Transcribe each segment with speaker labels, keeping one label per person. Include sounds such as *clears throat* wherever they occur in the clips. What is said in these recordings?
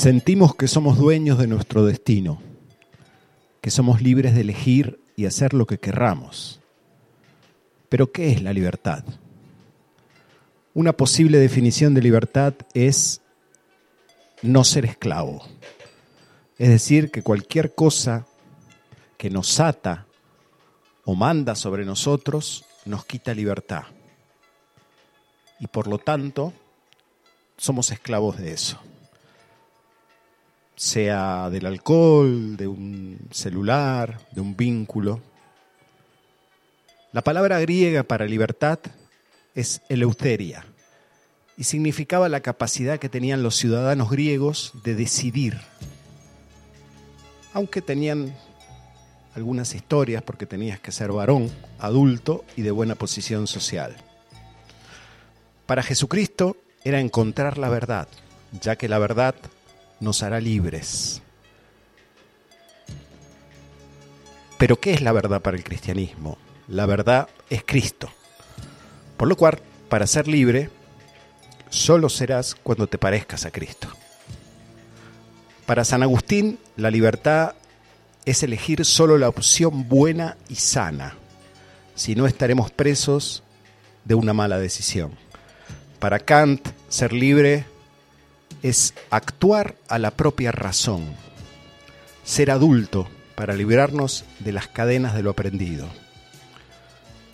Speaker 1: Sentimos que somos dueños de nuestro destino, que somos libres de elegir y hacer lo que querramos. Pero ¿qué es la libertad? Una posible definición de libertad es no ser esclavo. Es decir, que cualquier cosa que nos ata o manda sobre nosotros nos quita libertad. Y por lo tanto, somos esclavos de eso sea del alcohol, de un celular, de un vínculo. La palabra griega para libertad es eleuteria y significaba la capacidad que tenían los ciudadanos griegos de decidir, aunque tenían algunas historias porque tenías que ser varón, adulto y de buena posición social. Para Jesucristo era encontrar la verdad, ya que la verdad nos hará libres. Pero ¿qué es la verdad para el cristianismo? La verdad es Cristo. Por lo cual, para ser libre, solo serás cuando te parezcas a Cristo. Para San Agustín, la libertad es elegir solo la opción buena y sana, si no estaremos presos de una mala decisión. Para Kant, ser libre es actuar a la propia razón, ser adulto para librarnos de las cadenas de lo aprendido.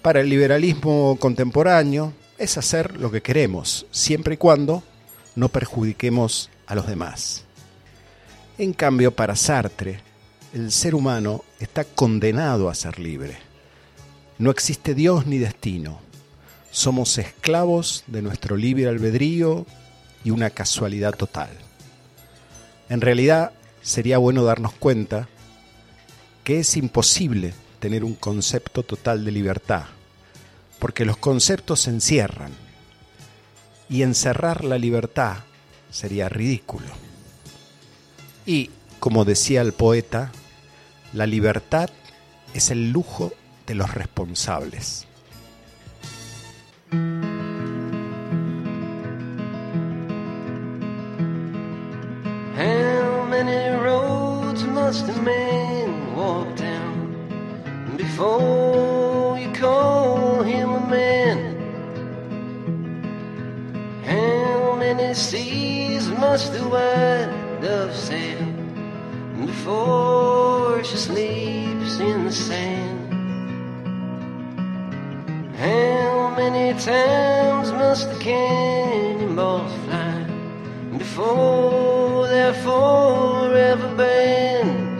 Speaker 1: Para el liberalismo contemporáneo es hacer lo que queremos, siempre y cuando no perjudiquemos a los demás. En cambio, para Sartre, el ser humano está condenado a ser libre. No existe Dios ni destino. Somos esclavos de nuestro libre albedrío y una casualidad total. En realidad, sería bueno darnos cuenta que es imposible tener un concepto total de libertad, porque los conceptos se encierran, y encerrar la libertad sería ridículo. Y, como decía el poeta, la libertad es el lujo de los responsables.
Speaker 2: Must a man walk down before you call him a man? How many seas must the white dove sail before she sleeps in the sand? How many times must the cannonballs fly before they're forever banned?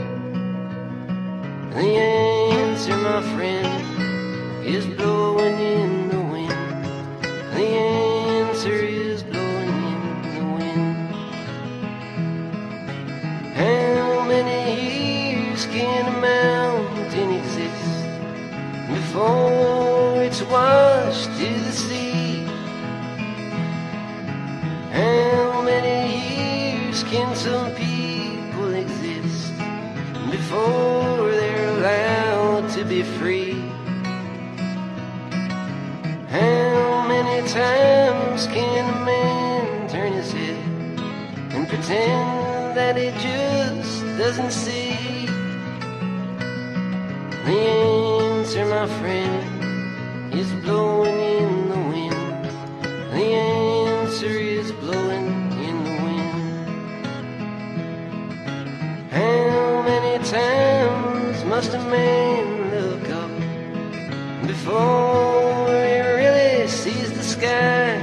Speaker 2: The answer, my friend, is blowing in the wind. The answer is blowing in the wind. How many years can a mountain exist before it's washed free? How many times can a man turn his head and pretend that he just doesn't see? The answer, my friend, is blowing in the wind. The answer is blowing in the wind. How many times must a man before he really sees the sky?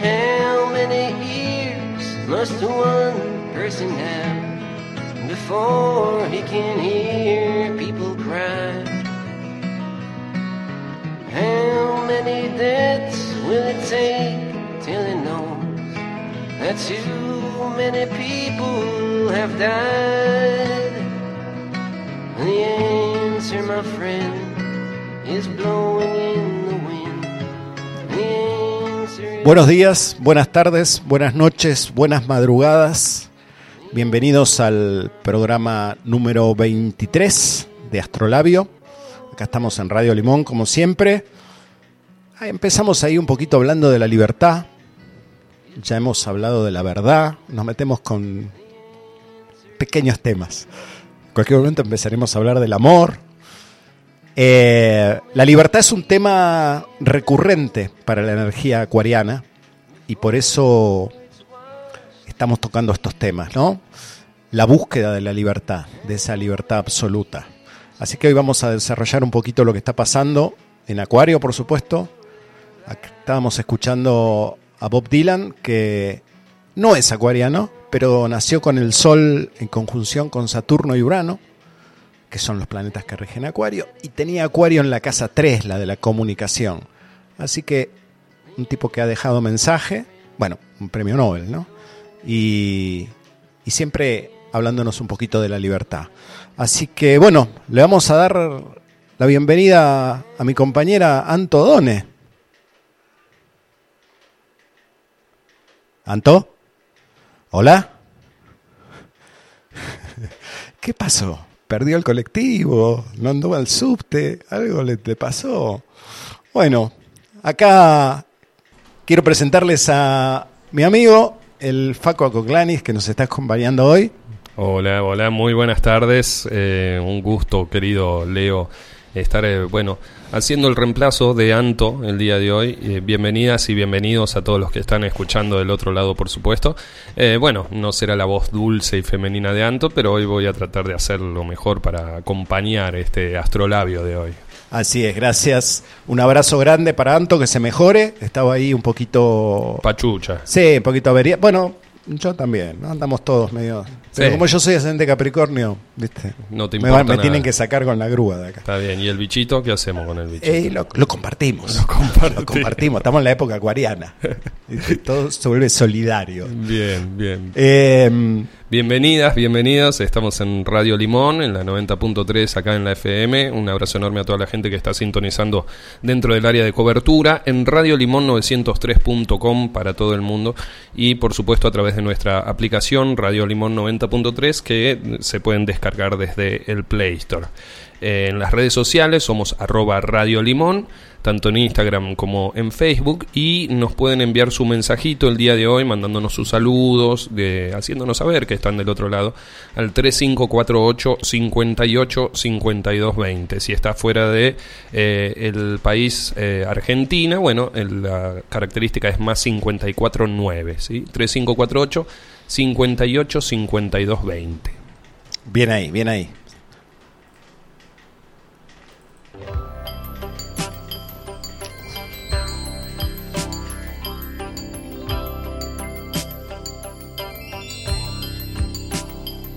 Speaker 2: How many ears must one person have before he can hear people cry? How many deaths will it take till he knows that too many people have died? The
Speaker 1: Buenos días, buenas tardes, buenas noches, buenas madrugadas. Bienvenidos al programa número 23 de Astrolabio. Acá estamos en Radio Limón, como siempre. Ah, Empezamos ahí un poquito hablando de la libertad. ya hemos hablado de la verdad, nos metemos con pequeños temas. En cualquier momento empezaremos a hablar del amor. Eh, la libertad es un tema recurrente para la energía acuariana y por eso estamos tocando estos temas, ¿no? La búsqueda de la libertad, de esa libertad absoluta. Así que hoy vamos a desarrollar un poquito lo que está pasando en Acuario, por supuesto. Aquí estábamos escuchando a Bob Dylan, que no es acuariano, pero nació con el Sol en conjunción con Saturno y Urano, que son los planetas que rigen Acuario, y tenía Acuario en la casa 3, la de la comunicación. Así que un tipo que ha dejado mensaje, bueno, un premio Nobel, ¿no? Y, y siempre hablándonos un poquito de la libertad. Así que bueno, le vamos a dar la bienvenida a mi compañera Anto Done. ¿Anto? ¿Hola? *laughs* ¿Qué pasó? ¿Perdió el colectivo? ¿No anduvo al subte? ¿Algo le, pasó? Bueno, acá quiero presentarles a mi amigo, el Faco Acoclanis, que nos está acompañando hoy.
Speaker 3: Hola, hola, muy buenas tardes. Eh, un gusto, querido Leo, estar, eh, bueno, haciendo el reemplazo de Anto el día de hoy. Eh, bienvenidas y bienvenidos a todos los que están escuchando del otro lado, por supuesto. Eh, bueno, no será la voz dulce y femenina de Anto, pero hoy voy a tratar de hacer lo mejor para acompañar este astrolabio de hoy.
Speaker 1: Así es, gracias. Un abrazo grande para Anto, que se mejore. Estaba ahí un poquito...
Speaker 3: Pachucha.
Speaker 1: Sí, un poquito avería. Bueno, yo también, ¿no? andamos todos medio... Pero como yo soy ascendente Capricornio, ¿viste?
Speaker 3: No te
Speaker 1: me,
Speaker 3: importa
Speaker 1: van- me
Speaker 3: nada.
Speaker 1: tienen que sacar con la grúa de acá.
Speaker 3: Está bien. ¿Y el bichito? ¿Qué hacemos con el bichito?
Speaker 1: Eh, lo, lo compartimos.
Speaker 3: Lo compartimos.
Speaker 1: Estamos en la época acuariana. *laughs* Todo se vuelve solidario.
Speaker 3: Bien, bien.
Speaker 1: Eh,
Speaker 3: Bienvenidas, bienvenidos. Estamos en Radio Limón, en la 90.3 acá en la FM. Un abrazo enorme a toda la gente que está sintonizando dentro del área de cobertura. En Radio Limón 903.com para todo el mundo. Y por supuesto a través de nuestra aplicación Radio Limón 90.3 que se pueden descargar desde el Play Store. Eh, en las redes sociales somos arroba Radio Limón, tanto en Instagram como en Facebook, y nos pueden enviar su mensajito el día de hoy, mandándonos sus saludos, de, haciéndonos saber que están del otro lado, al 3548 58 52 20. Si está fuera de eh, país eh, Argentina, bueno, la característica es más 549, ¿sí? 3548 58 52 20.
Speaker 1: bien ahí, bien ahí.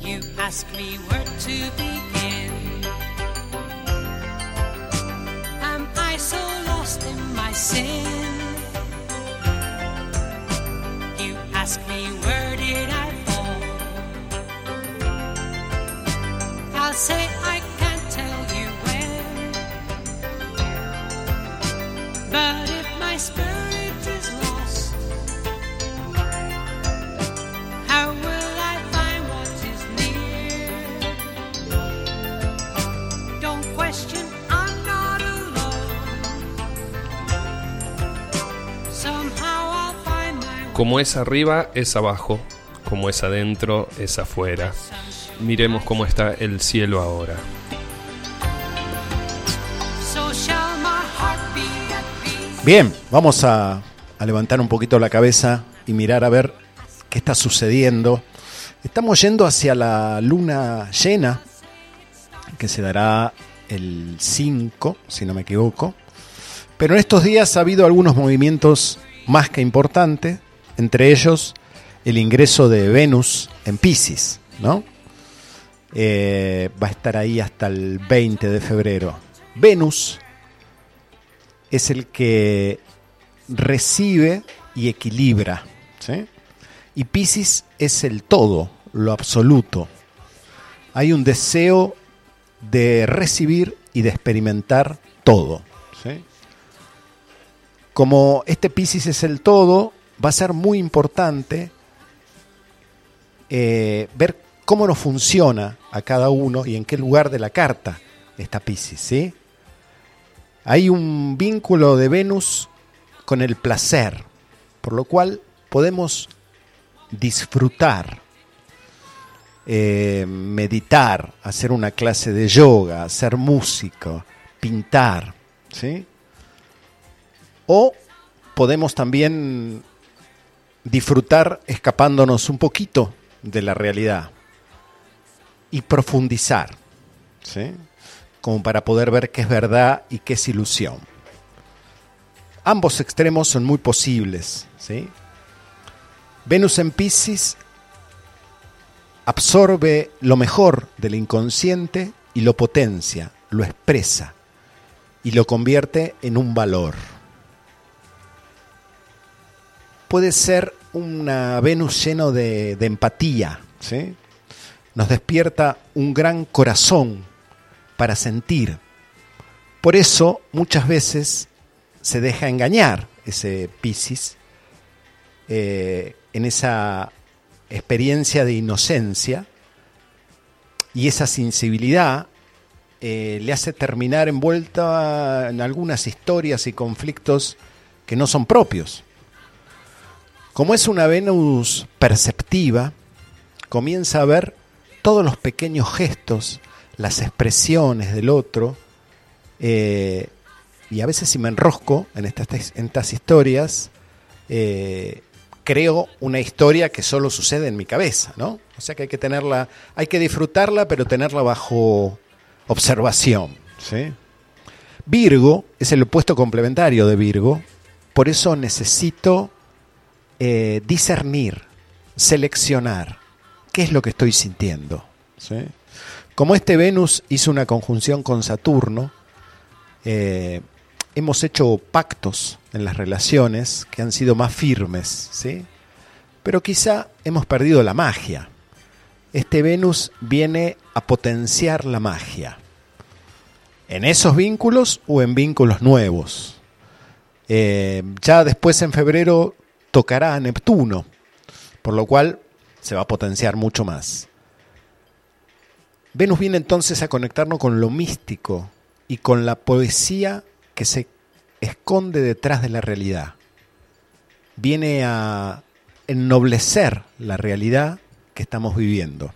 Speaker 4: You ask me say I can't tell you when. But if my spirit is lost, how will I find what is near? Don't question, I'm not alone.
Speaker 3: Como es arriba, es abajo. Como es adentro, es afuera. Miremos cómo está el cielo ahora.
Speaker 1: Bien, vamos a, a levantar un poquito la cabeza y mirar a ver qué está sucediendo. Estamos yendo hacia la luna llena, que se dará el 5, si no me equivoco. Pero en estos días ha habido algunos movimientos más que importantes, entre ellos el ingreso de Venus en Pisces, ¿no? Eh, va a estar ahí hasta el 20 de febrero. Venus es el que recibe y equilibra. ¿sí? Y Pisces es el todo, lo absoluto. Hay un deseo de recibir y de experimentar todo. ¿sí? Como este Pisces es el todo, va a ser muy importante eh, ver cómo nos funciona a cada uno y en qué lugar de la carta está Pisces. ¿sí? Hay un vínculo de Venus con el placer, por lo cual podemos disfrutar, eh, meditar, hacer una clase de yoga, ser músico, pintar, ¿sí? O podemos también disfrutar escapándonos un poquito de la realidad y profundizar, ¿sí? como para poder ver qué es verdad y qué es ilusión. Ambos extremos son muy posibles. ¿sí? Venus en Pisces absorbe lo mejor del inconsciente y lo potencia, lo expresa y lo convierte en un valor. Puede ser una Venus lleno de, de empatía, ¿sí? Nos despierta un gran corazón para sentir. Por eso muchas veces se deja engañar ese Piscis eh, en esa experiencia de inocencia y esa sensibilidad eh, le hace terminar envuelta en algunas historias y conflictos que no son propios. Como es una Venus perceptiva, comienza a ver todos los pequeños gestos, las expresiones del otro, eh, y a veces si me enrosco en estas, historias, eh, creo una historia que solo sucede en mi cabeza, ¿no? O sea que hay que tenerla, hay que disfrutarla, pero tenerla bajo observación, ¿sí? Virgo es el opuesto complementario de Virgo, por eso necesito eh, discernir, seleccionar qué es lo que estoy sintiendo. ¿sí? Como este Venus hizo una conjunción con Saturno, eh, hemos hecho pactos en las relaciones que han sido más firmes, ¿sí? pero quizá hemos perdido la magia. Este Venus viene a potenciar la magia. En esos vínculos o en vínculos nuevos. Eh, ya después en febrero tocará a Neptuno, por lo cual se va a potenciar mucho más. Venus viene entonces a conectarnos con lo místico y con la poesía que se esconde detrás de la realidad. Viene a ennoblecer la realidad que estamos viviendo.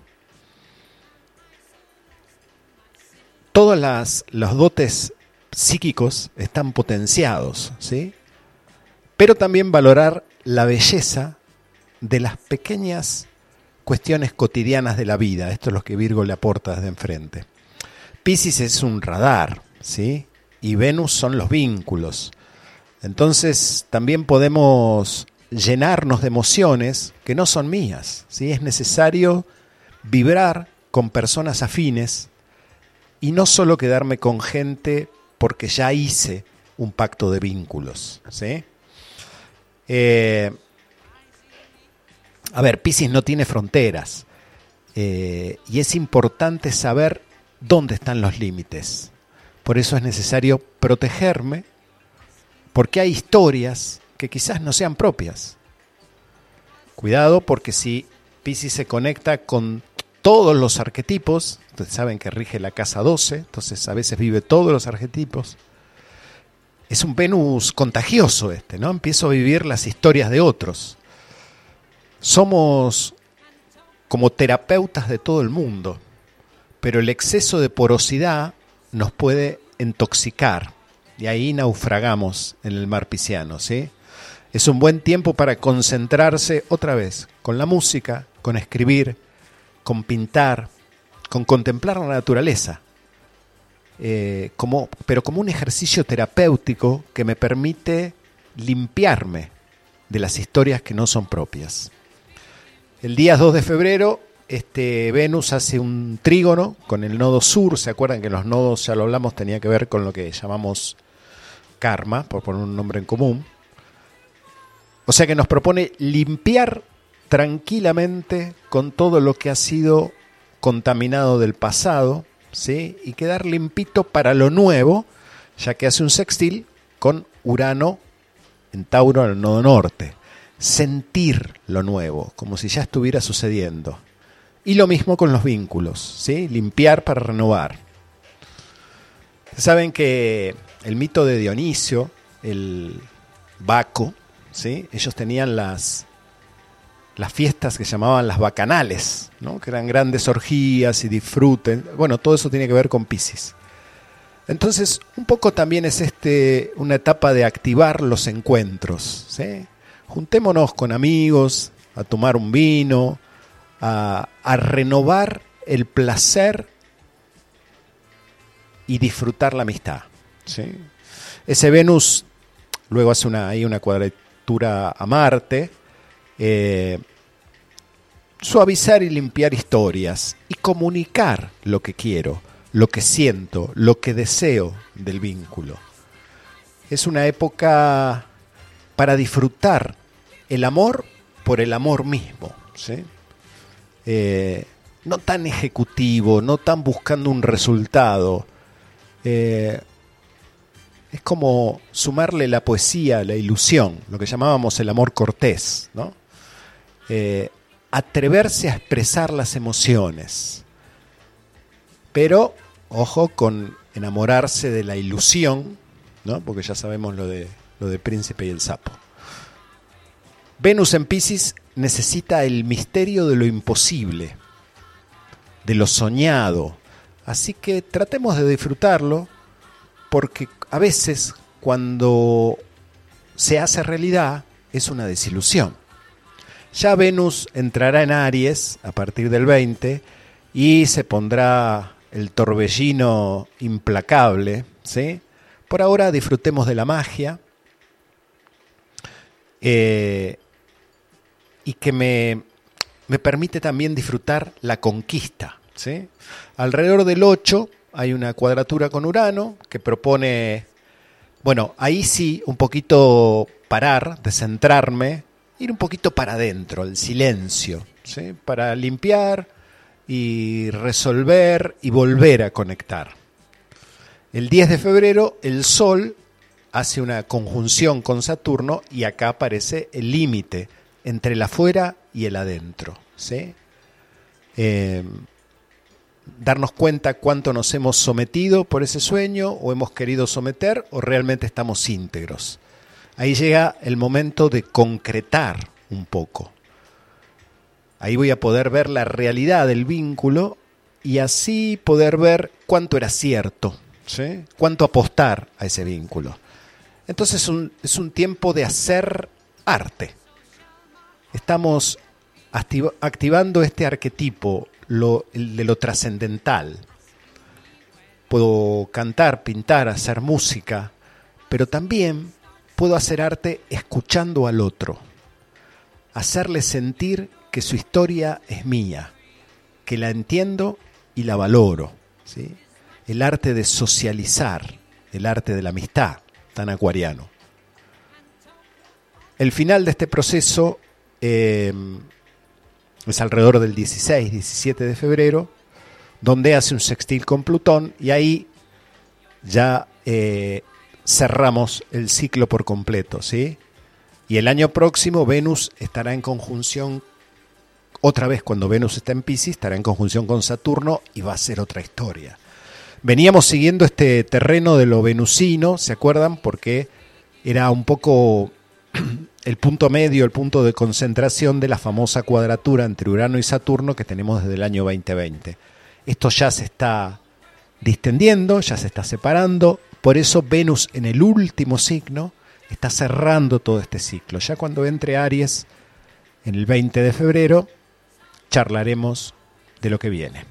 Speaker 1: Todos las, los dotes psíquicos están potenciados, ¿sí? Pero también valorar la belleza de las pequeñas cuestiones cotidianas de la vida. Esto es lo que Virgo le aporta desde enfrente. Pisces es un radar, ¿sí? Y Venus son los vínculos. Entonces también podemos llenarnos de emociones que no son mías, ¿sí? Es necesario vibrar con personas afines y no solo quedarme con gente porque ya hice un pacto de vínculos, ¿sí? Eh, a ver, Pisces no tiene fronteras eh, y es importante saber dónde están los límites. Por eso es necesario protegerme porque hay historias que quizás no sean propias. Cuidado porque si Pisces se conecta con todos los arquetipos, ustedes saben que rige la casa 12, entonces a veces vive todos los arquetipos. Es un Venus contagioso este, ¿no? Empiezo a vivir las historias de otros. Somos como terapeutas de todo el mundo, pero el exceso de porosidad nos puede intoxicar y ahí naufragamos en el mar pisciano, ¿sí? Es un buen tiempo para concentrarse otra vez con la música, con escribir, con pintar, con contemplar la naturaleza, eh, como, pero como un ejercicio terapéutico que me permite limpiarme de las historias que no son propias. El día 2 de febrero, este Venus hace un trígono con el nodo sur. ¿Se acuerdan que los nodos, ya lo hablamos, tenía que ver con lo que llamamos karma, por poner un nombre en común? O sea que nos propone limpiar tranquilamente con todo lo que ha sido contaminado del pasado, ¿sí? Y quedar limpito para lo nuevo, ya que hace un sextil con Urano en Tauro el nodo norte sentir lo nuevo, como si ya estuviera sucediendo. Y lo mismo con los vínculos, ¿sí? Limpiar para renovar. Saben que el mito de Dionisio, el Baco, ¿sí? Ellos tenían las las fiestas que llamaban las bacanales, ¿no? que eran grandes orgías y disfruten. Bueno, todo eso tiene que ver con Pisces. Entonces, un poco también es este una etapa de activar los encuentros. ¿sí? Juntémonos con amigos a tomar un vino, a, a renovar el placer y disfrutar la amistad. ¿sí? Ese Venus luego hace una, ahí una cuadratura a Marte. eh, suavizar y limpiar historias y comunicar lo que quiero, lo que siento, lo que deseo del vínculo. Es una época para disfrutar el amor por el amor mismo. ¿sí? Eh, no tan ejecutivo, no tan buscando un resultado. Eh, es como sumarle la poesía, la ilusión, lo que llamábamos el amor cortés, ¿no? Eh, atreverse a expresar las emociones, pero ojo con enamorarse de la ilusión, ¿no? Porque ya sabemos lo de lo de Príncipe y el sapo. Venus en Pisces necesita el misterio de lo imposible, de lo soñado, así que tratemos de disfrutarlo porque a veces cuando se hace realidad es una desilusión. Ya Venus entrará en Aries a partir del 20 y se pondrá el torbellino implacable. ¿sí? Por ahora disfrutemos de la magia eh, y que me, me permite también disfrutar la conquista. ¿sí? Alrededor del 8 hay una cuadratura con Urano que propone, bueno, ahí sí un poquito parar, descentrarme, ir un poquito para adentro, el silencio, ¿sí? para limpiar y resolver y volver a conectar. El 10 de febrero el Sol hace una conjunción con Saturno y acá aparece el límite entre el afuera y el adentro. ¿sí? Eh, darnos cuenta cuánto nos hemos sometido por ese sueño o hemos querido someter o realmente estamos íntegros. Ahí llega el momento de concretar un poco. Ahí voy a poder ver la realidad del vínculo y así poder ver cuánto era cierto, ¿sí? cuánto apostar a ese vínculo. Entonces es un, es un tiempo de hacer arte. Estamos activa- activando este arquetipo de lo trascendental. Puedo cantar, pintar, hacer música, pero también puedo hacer arte escuchando al otro, hacerle sentir que su historia es mía, que la entiendo y la valoro. ¿sí? El arte de socializar, el arte de la amistad, tan acuariano. El final de este proceso eh, es alrededor del 16, 17 de febrero, donde hace un sextil con Plutón y ahí ya eh, cerramos el ciclo por completo, ¿sí? Y el año próximo Venus estará en conjunción, otra vez cuando Venus está en Pisces, estará en conjunción con Saturno y va a ser otra historia. Veníamos siguiendo este terreno de lo venusino, ¿se acuerdan? Porque era un poco *clears throat* el punto medio, el punto de concentración de la famosa cuadratura entre Urano y Saturno que tenemos desde el año 2020. Esto ya se está distendiendo, ya se está separando, por eso Venus en el último signo está cerrando todo este ciclo. Ya cuando entre Aries en el 20 de febrero, charlaremos de lo que viene.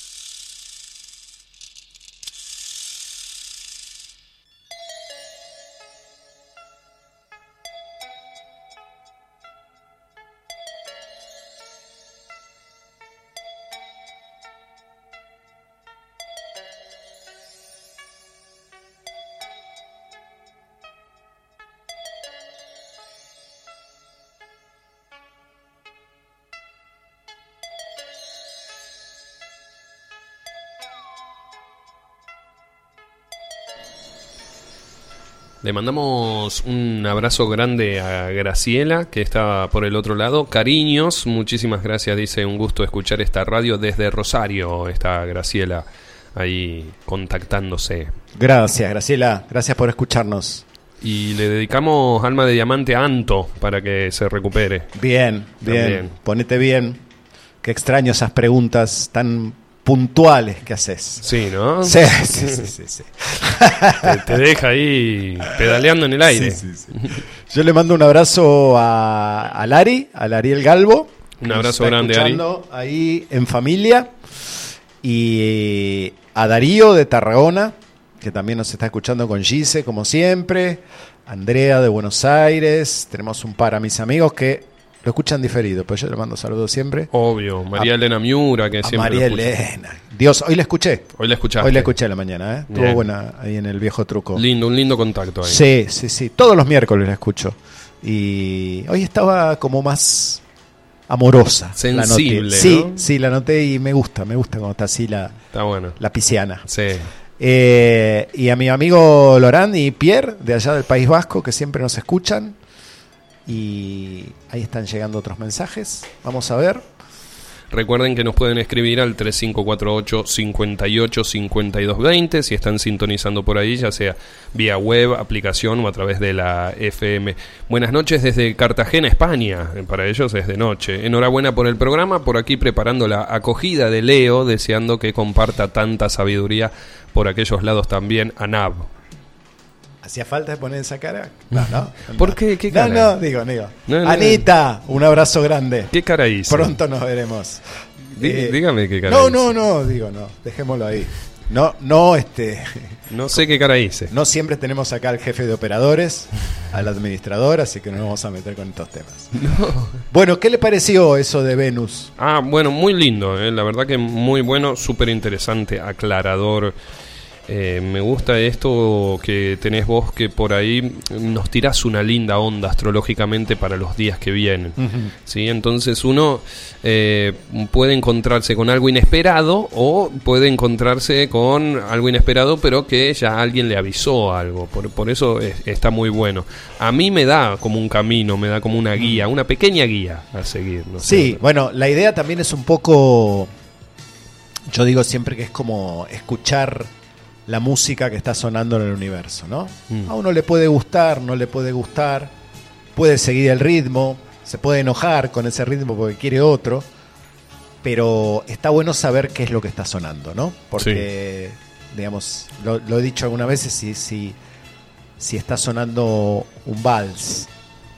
Speaker 3: Le mandamos un abrazo grande a Graciela, que está por el otro lado. Cariños, muchísimas gracias, dice, un gusto escuchar esta radio desde Rosario, está Graciela ahí contactándose.
Speaker 1: Gracias, Graciela. Gracias por escucharnos.
Speaker 3: Y le dedicamos Alma de Diamante a Anto para que se recupere.
Speaker 1: Bien, bien.
Speaker 3: También.
Speaker 1: Ponete bien. Qué extraño esas preguntas tan puntuales que haces.
Speaker 3: Sí, ¿no?
Speaker 1: Sí, sí, sí, sí, sí.
Speaker 3: Te, te deja ahí pedaleando en el aire.
Speaker 1: Sí, sí, sí. Yo le mando un abrazo a, a Lari, a Lariel Galvo.
Speaker 3: Un abrazo grande, Ari.
Speaker 1: Ahí en familia. Y a Darío de Tarragona, que también nos está escuchando con Gise, como siempre. Andrea de Buenos Aires. Tenemos un par a mis amigos que lo escuchan diferido, pero yo le mando saludos siempre.
Speaker 3: Obvio. María Elena Miura, que
Speaker 1: A
Speaker 3: siempre
Speaker 1: María
Speaker 3: lo.
Speaker 1: Elena. Dios, hoy la escuché.
Speaker 3: Hoy la escuchaste.
Speaker 1: Hoy la escuché a la mañana, ¿eh? Estuvo buena ahí en el viejo truco.
Speaker 3: Lindo, un lindo contacto ahí.
Speaker 1: Sí, sí, sí. Todos los miércoles la escucho. Y hoy estaba como más amorosa. la
Speaker 3: Sensible,
Speaker 1: noté. Sí,
Speaker 3: ¿no?
Speaker 1: sí, la noté y me gusta, me gusta cuando está así la,
Speaker 3: Está bueno.
Speaker 1: la pisciana.
Speaker 3: Sí.
Speaker 1: Eh, y a mi amigo Lorán y Pierre, de allá del País Vasco, que siempre nos escuchan. Y ahí están llegando otros mensajes. Vamos a ver.
Speaker 3: Recuerden que nos pueden escribir al 3548 58 5220 si están sintonizando por ahí, ya sea vía web, aplicación o a través de la FM. Buenas noches desde Cartagena, España. Para ellos es de noche. Enhorabuena por el programa, por aquí preparando la acogida de Leo, deseando que comparta tanta sabiduría por aquellos lados también a Nab.
Speaker 1: ¿Hacía falta poner esa cara? *laughs* No, no.
Speaker 3: ¿Por
Speaker 1: no.
Speaker 3: qué? ¿Qué
Speaker 1: No,
Speaker 3: cara?
Speaker 1: no, digo, digo.
Speaker 3: No, no,
Speaker 1: Anita, un abrazo grande.
Speaker 3: ¿Qué cara hice?
Speaker 1: Pronto nos veremos.
Speaker 3: Dí-
Speaker 1: Eh,
Speaker 3: dígame qué cara
Speaker 1: No,
Speaker 3: hice.
Speaker 1: no, no, digo, no. Dejémoslo ahí. No, no, este. *laughs*
Speaker 3: No sé qué cara hice.
Speaker 1: No siempre tenemos acá al jefe de operadores, al administrador, así que no nos vamos a meter con estos temas. *laughs* Bueno, ¿qué le pareció eso de Venus?
Speaker 3: Ah, bueno, muy lindo, eh, la verdad que muy bueno, súper interesante, aclarador. Eh, me gusta esto que tenés vos, que por ahí nos tirás una linda onda astrológicamente para los días que vienen. ¿sí? Entonces uno eh, puede encontrarse con algo inesperado o puede encontrarse con algo inesperado, pero que ya alguien le avisó algo. Por, por eso es- está muy bueno. A mí me da como un camino, me da como una guía, una pequeña guía a seguir. ¿no?
Speaker 1: Sí, bueno, la idea también es un poco. Yo digo siempre que es como escuchar la música que está sonando en el universo, ¿no?
Speaker 3: Mm.
Speaker 1: A uno le puede gustar, no le puede gustar, puede seguir el ritmo, se puede enojar con ese ritmo porque quiere otro, pero está bueno saber qué es lo que está sonando, ¿no? Porque, digamos, lo, lo he dicho algunas veces, si, si, si está sonando un vals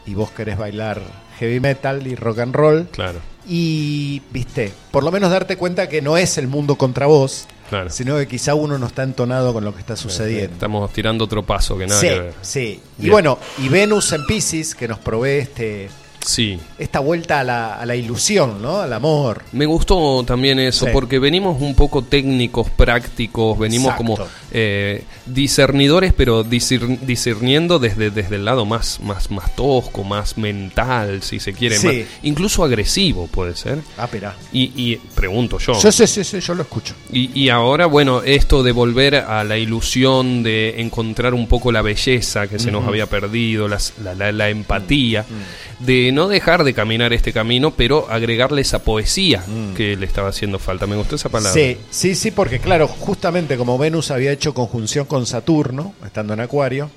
Speaker 1: y vos querés bailar heavy metal y rock and roll,
Speaker 3: Claro,
Speaker 1: y, viste, por lo menos darte cuenta que no es el mundo contra vos,
Speaker 3: claro.
Speaker 1: sino que quizá uno no está entonado con lo que está sucediendo.
Speaker 3: Estamos tirando otro paso que nada
Speaker 1: sí,
Speaker 3: que ver.
Speaker 1: sí. Y
Speaker 3: Bien.
Speaker 1: bueno, y Venus en Pisces, que nos provee este,
Speaker 3: Sí.
Speaker 1: esta vuelta a la, a la ilusión, ¿no? Al amor.
Speaker 3: Me gustó también eso,
Speaker 1: Sí.
Speaker 3: porque venimos un poco técnicos, prácticos, venimos
Speaker 1: Exacto.
Speaker 3: como eh, discernidores, pero discerniendo desde, desde el lado más, más, más tosco, más mental, si se quiere,
Speaker 1: Sí.
Speaker 3: más- incluso agresivo puede ser.
Speaker 1: Ah, espera.
Speaker 3: Y, y pregunto yo.
Speaker 1: Sí, sí, sí, sí, yo lo escucho.
Speaker 3: Y, y ahora, bueno, esto de volver a la ilusión de encontrar un poco la belleza que se nos había perdido, las- la, la- la empatía, de no dejar de caminar este camino, pero agregarle esa poesía que le estaba haciendo falta. Me gustó esa palabra.
Speaker 1: Sí, sí, sí, porque claro, justamente como Venus había hecho conjunción con Saturno, estando en Acuario,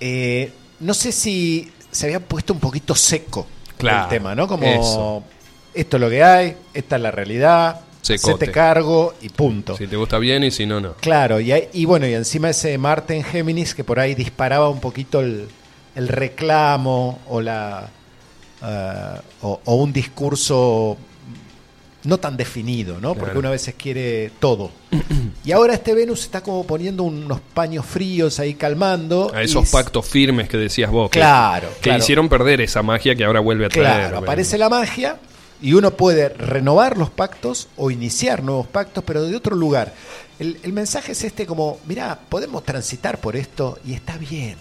Speaker 1: eh, no sé si se había puesto un poquito seco
Speaker 3: Claro,
Speaker 1: el tema, ¿no? Como
Speaker 3: eso.
Speaker 1: esto es lo que hay, esta es la realidad,
Speaker 3: Secote.
Speaker 1: te cargo y punto.
Speaker 3: Si te gusta bien y si no, no.
Speaker 1: Claro, y, hay- y bueno, y encima ese Marte en Géminis que por ahí disparaba un poquito el, el reclamo o la o, o un discurso no tan definido, ¿no? Porque uno a veces quiere todo. Y ahora este Venus está como poniendo unos paños fríos ahí calmando.
Speaker 3: A esos pactos firmes que decías vos. que-
Speaker 1: Claro,
Speaker 3: Que, hicieron perder esa magia que ahora vuelve a traer.
Speaker 1: Claro, aparece la magia y uno puede renovar los pactos o iniciar nuevos pactos, pero de otro lugar. El, el mensaje es este como, mirá, podemos transitar por esto y está bien.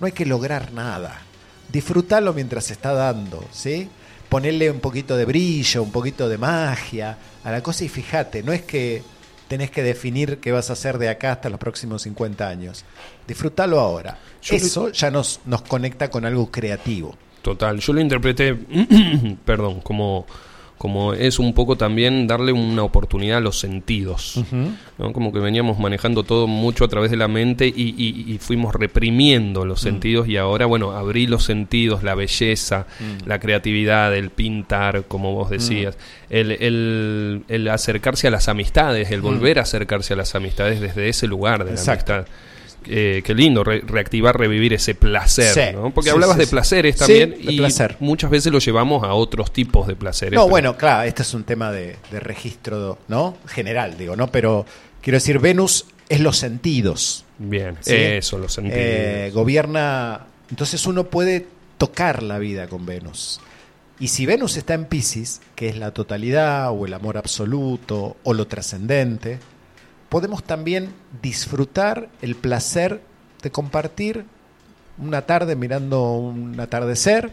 Speaker 1: No hay que lograr nada. Disfrutarlo mientras se está dando, ¿sí? Ponerle un poquito de brillo, un poquito de magia a la cosa y fíjate, no es que tenés que definir qué vas a hacer de acá hasta los próximos 50 años. Disfrútalo ahora.
Speaker 3: Yo-
Speaker 1: Eso ya nos, nos conecta con algo creativo.
Speaker 3: Total, yo lo interpreté, *clears throat* perdón, como, como es un poco también darle una oportunidad a los sentidos. ¿no? Como que veníamos manejando todo mucho a través de la mente y, y- y fuimos reprimiendo los sentidos y ahora, bueno, abrí los sentidos, la belleza, la creatividad, el pintar, como vos decías, el, el- el acercarse a las amistades, el volver a acercarse a las amistades desde ese lugar de
Speaker 1: Exacto.
Speaker 3: la amistad. Eh, qué lindo, re- reactivar, revivir ese placer,
Speaker 1: Sí,
Speaker 3: ¿no? Porque
Speaker 1: sí,
Speaker 3: hablabas
Speaker 1: sí,
Speaker 3: de placeres también y
Speaker 1: placer.
Speaker 3: muchas veces lo llevamos a otros tipos de placeres.
Speaker 1: No,
Speaker 3: pero-
Speaker 1: bueno, claro, este es un tema de, de registro, ¿no? General, digo, ¿no? Pero quiero decir, Venus es los sentidos.
Speaker 3: Bien, eso lo sentí.
Speaker 1: Eh, gobierna. Entonces uno puede tocar la vida con Venus. Y si Venus está en Pisces, que es la totalidad o el amor absoluto o lo trascendente, podemos también disfrutar el placer de compartir una tarde mirando un atardecer,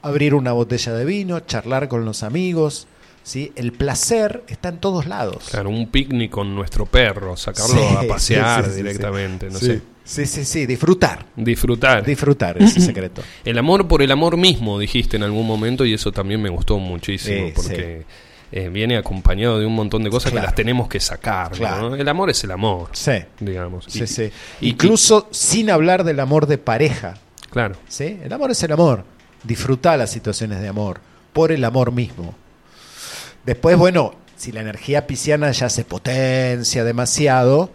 Speaker 1: abrir una botella de vino, charlar con los amigos. ¿sí? El placer está en todos lados.
Speaker 3: Claro, un picnic con nuestro perro, sacarlo
Speaker 1: Sí,
Speaker 3: a pasear
Speaker 1: sí, sí, sí,
Speaker 3: directamente,
Speaker 1: sí.
Speaker 3: no
Speaker 1: Sí.
Speaker 3: sé.
Speaker 1: Sí, sí, sí, disfrutar.
Speaker 3: Disfrutar.
Speaker 1: Disfrutar *clears throat* ese secreto.
Speaker 3: El amor por el amor mismo, dijiste en algún momento, y eso también me gustó muchísimo, porque eh, viene acompañado de un montón de cosas
Speaker 1: Claro.
Speaker 3: que las tenemos que sacar. El amor es el amor,
Speaker 1: Sí,
Speaker 3: digamos.
Speaker 1: sí,
Speaker 3: Y-
Speaker 1: sí.
Speaker 3: y-
Speaker 1: Incluso sin hablar del amor de pareja.
Speaker 3: Claro.
Speaker 1: ¿sí? El amor es el amor. Disfruta las situaciones de amor por el amor mismo. Después, bueno, si la energía pisciana ya se potencia demasiado,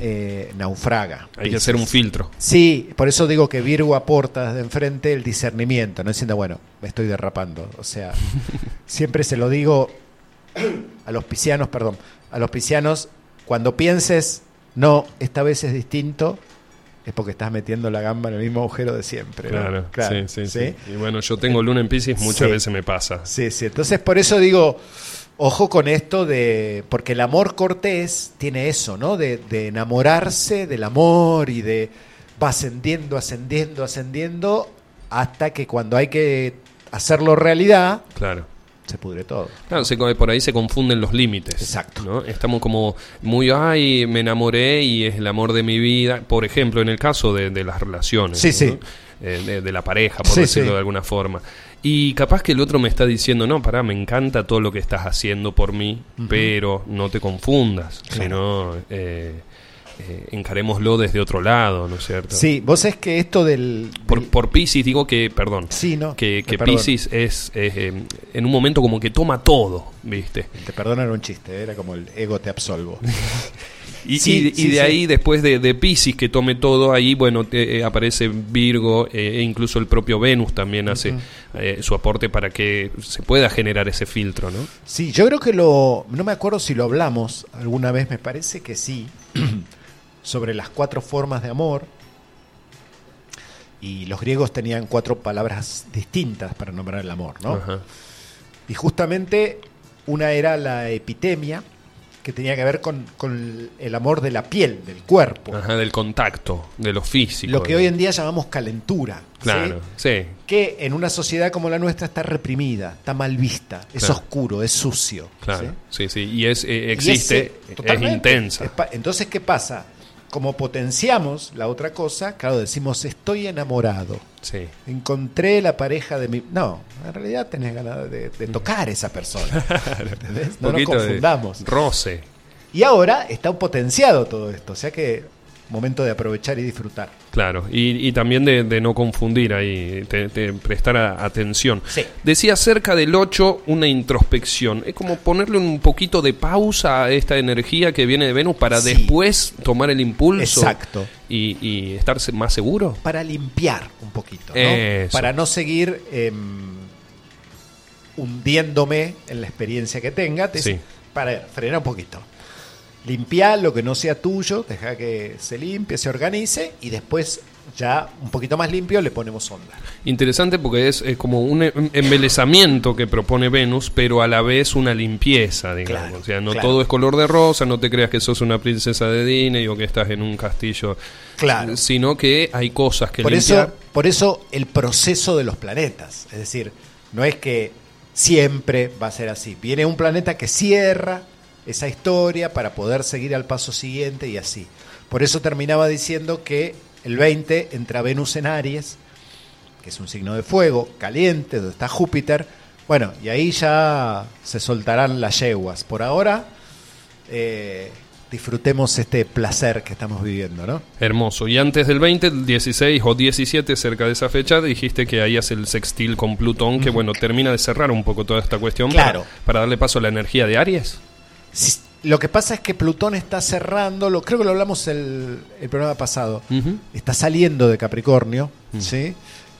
Speaker 1: eh, naufraga.
Speaker 3: Hay que hacer un filtro.
Speaker 1: Sí, por eso digo que Virgo aporta desde enfrente el discernimiento, no diciendo, bueno, me estoy derrapando. O sea, *laughs* siempre se lo digo a los piscianos, perdón, a los piscianos, cuando pienses, no, esta vez es distinto, es porque estás metiendo la gamba en el mismo agujero de siempre. ¿no?
Speaker 3: Claro, sí, sí, sí,
Speaker 1: ¿sí?
Speaker 3: Y bueno, yo tengo luna en Pisces, muchas
Speaker 1: Sí.
Speaker 3: veces me pasa.
Speaker 1: Sí, sí. Entonces, por eso digo, ojo con esto de. Porque el amor cortés tiene eso, ¿no? De, de enamorarse del amor y de. Va ascendiendo, ascendiendo, ascendiendo, hasta que cuando hay que hacerlo realidad,
Speaker 3: Claro.
Speaker 1: se pudre todo.
Speaker 3: Claro, se- por ahí se confunden los límites.
Speaker 1: Exacto.
Speaker 3: ¿no? Estamos como muy, ay, me enamoré y es el amor de mi vida. Por ejemplo, en el caso de, de las relaciones.
Speaker 1: Sí,
Speaker 3: ¿no?
Speaker 1: sí.
Speaker 3: Eh, de, de la pareja, por
Speaker 1: Sí,
Speaker 3: decirlo de alguna forma. Y capaz que el otro me está diciendo, no, pará, me encanta todo lo que estás haciendo por mí, pero no te confundas,
Speaker 1: Claro.
Speaker 3: sino eh, eh, encarémoslo desde otro lado, ¿no es cierto?
Speaker 1: Sí, vos es que esto del.
Speaker 3: Por,
Speaker 1: del-
Speaker 3: por Pisces digo que, perdón,
Speaker 1: Sí, ¿no?
Speaker 3: que, que. Pisces es, es, eh, en un momento como que toma todo, ¿viste?
Speaker 1: Te perdono, era un chiste, era como el ego te absolvo. *laughs*
Speaker 3: Y,
Speaker 1: Sí,
Speaker 3: y- y
Speaker 1: sí,
Speaker 3: de
Speaker 1: sí.
Speaker 3: ahí, después de, de Pisces que tome todo, ahí, bueno, te- eh, aparece Virgo eh, e incluso el propio Venus también hace eh, su aporte para que se pueda generar ese filtro, ¿no?
Speaker 1: Sí, yo creo que lo. No me acuerdo si lo hablamos alguna vez, me parece que sí. *clears throat* sobre las cuatro formas de amor. Y los griegos tenían cuatro palabras distintas para nombrar el amor, ¿no?
Speaker 3: Ajá.
Speaker 1: Y justamente una era la epitemia, que tenía que ver con, con el amor de la piel, del cuerpo.
Speaker 3: Ajá, del contacto, de lo físico.
Speaker 1: Lo que
Speaker 3: de-
Speaker 1: hoy en día llamamos calentura.
Speaker 3: Claro, sí.
Speaker 1: Que en una sociedad como la nuestra está reprimida, está mal vista, es
Speaker 3: Claro.
Speaker 1: oscuro, es sucio.
Speaker 3: Claro,
Speaker 1: ¿sí?
Speaker 3: sí, sí. Y es, eh,
Speaker 1: Y
Speaker 3: existe,
Speaker 1: ese-
Speaker 3: es intensa.
Speaker 1: Es Entonces, ¿qué pasa? Como potenciamos la otra cosa, claro, decimos estoy enamorado.
Speaker 3: Sí.
Speaker 1: Encontré la pareja de mi. No, en realidad tenés ganas de, de tocar a esa persona. *laughs* ¿entendés? No nos confundamos.
Speaker 3: roce.
Speaker 1: Y ahora está potenciado todo esto, o sea que momento de aprovechar y disfrutar.
Speaker 3: Claro, y, y también de, de no confundir ahí, de, de prestar a- atención.
Speaker 1: Sí.
Speaker 3: Decía cerca del 8 una introspección. Es como ponerle un poquito de pausa a esta energía que viene de Venus para
Speaker 1: Sí.
Speaker 3: después tomar el impulso
Speaker 1: Exacto.
Speaker 3: y, y estar más seguro.
Speaker 1: Para limpiar un poquito, ¿no? Para no seguir em, hundiéndome en la experiencia que tenga. te-
Speaker 3: Sí.
Speaker 1: Para frenar un poquito. Limpiar lo que no sea tuyo, deja que se limpie, se organice y después ya un poquito más limpio le ponemos onda.
Speaker 3: Interesante porque es, como un em- embelezamiento que propone Venus, pero a la vez una limpieza, digamos.
Speaker 1: Claro,
Speaker 3: o sea, no
Speaker 1: claro.
Speaker 3: todo es color de rosa, no te creas que sos una princesa de Disney o que estás en un castillo.
Speaker 1: Claro.
Speaker 3: Sino que hay cosas que
Speaker 1: Por
Speaker 3: limpiar.
Speaker 1: eso, por eso el proceso de los planetas. Es decir, no es que siempre va a ser así. Viene un planeta que cierra esa historia para poder seguir al paso siguiente y así. Por eso terminaba diciendo que el 20 entra Venus en Aries, que es un signo de fuego, caliente, donde está Júpiter. Bueno, y ahí ya se soltarán las yeguas. Por ahora, eh, disfrutemos este placer que estamos viviendo, ¿no?
Speaker 3: Hermoso. Y antes del 20, el 16 o 17, cerca de esa fecha, dijiste que ahí hace el sextil con Plutón, que bueno, termina de cerrar un poco toda esta cuestión
Speaker 1: Claro.
Speaker 3: para, para darle paso a la energía de Aries.
Speaker 1: Lo que pasa es que Plutón está cerrando, lo, creo que lo hablamos el, el programa pasado, está saliendo de Capricornio,
Speaker 3: Mm.
Speaker 1: ¿sí?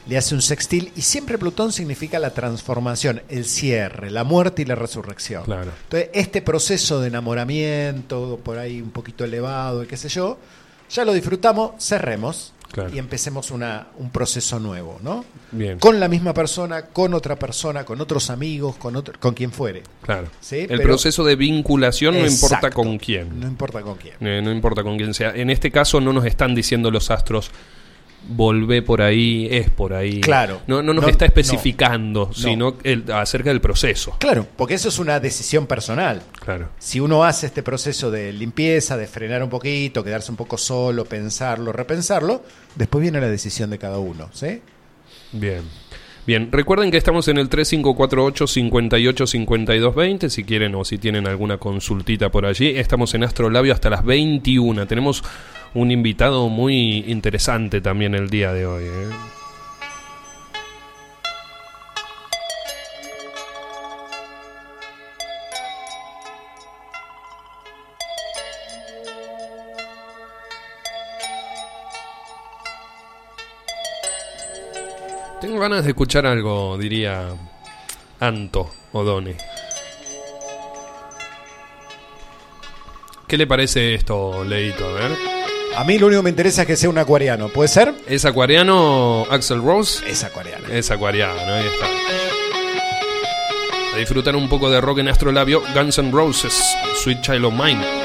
Speaker 1: le hace un sextil y siempre Plutón significa la transformación, el cierre, la muerte y la resurrección.
Speaker 3: Claro.
Speaker 1: Entonces, este proceso de enamoramiento, por ahí un poquito elevado, y qué sé yo, ya lo disfrutamos, cerremos
Speaker 3: Claro.
Speaker 1: y empecemos una, un proceso nuevo, ¿no?
Speaker 3: Bien.
Speaker 1: Con la misma persona, con otra persona, con otros amigos, con, otro, con quien fuere.
Speaker 3: Claro.
Speaker 1: Sí,
Speaker 3: el
Speaker 1: pero-
Speaker 3: proceso de vinculación no importa con quién.
Speaker 1: No importa con quién.
Speaker 3: Eh, no importa con quién sea. En este caso no nos están diciendo los astros, volvé por ahí, es por ahí.
Speaker 1: Claro.
Speaker 3: No, no nos
Speaker 1: No,
Speaker 3: está
Speaker 1: no.
Speaker 3: especificando, sino el- acerca del proceso.
Speaker 1: Claro, porque eso es una decisión personal.
Speaker 3: Claro.
Speaker 1: Si uno hace este proceso de limpieza, de frenar un poquito, quedarse un poco solo, pensarlo, repensarlo, después viene la decisión de cada uno, ¿sí?
Speaker 3: Bien. Bien, recuerden que estamos en el 3548 58 52 20 si quieren o si tienen alguna consultita por allí. Estamos en Astrolabio hasta las 21. Tenemos un invitado muy interesante también el día de hoy. ¿eh? Tengo ganas de escuchar algo, diría Anto Odone. ¿Qué le parece esto, Leito? A ver.
Speaker 1: A mí lo único que me interesa es que sea un acuariano. ¿Puede ser?
Speaker 3: ¿Es acuariano Axel Rose?
Speaker 1: Es acuariano.
Speaker 3: Es acuariano, ahí está. A disfrutar un poco de rock en Astrolabio, Guns N' Roses, Sweet Child of Mine.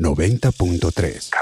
Speaker 5: 90.3.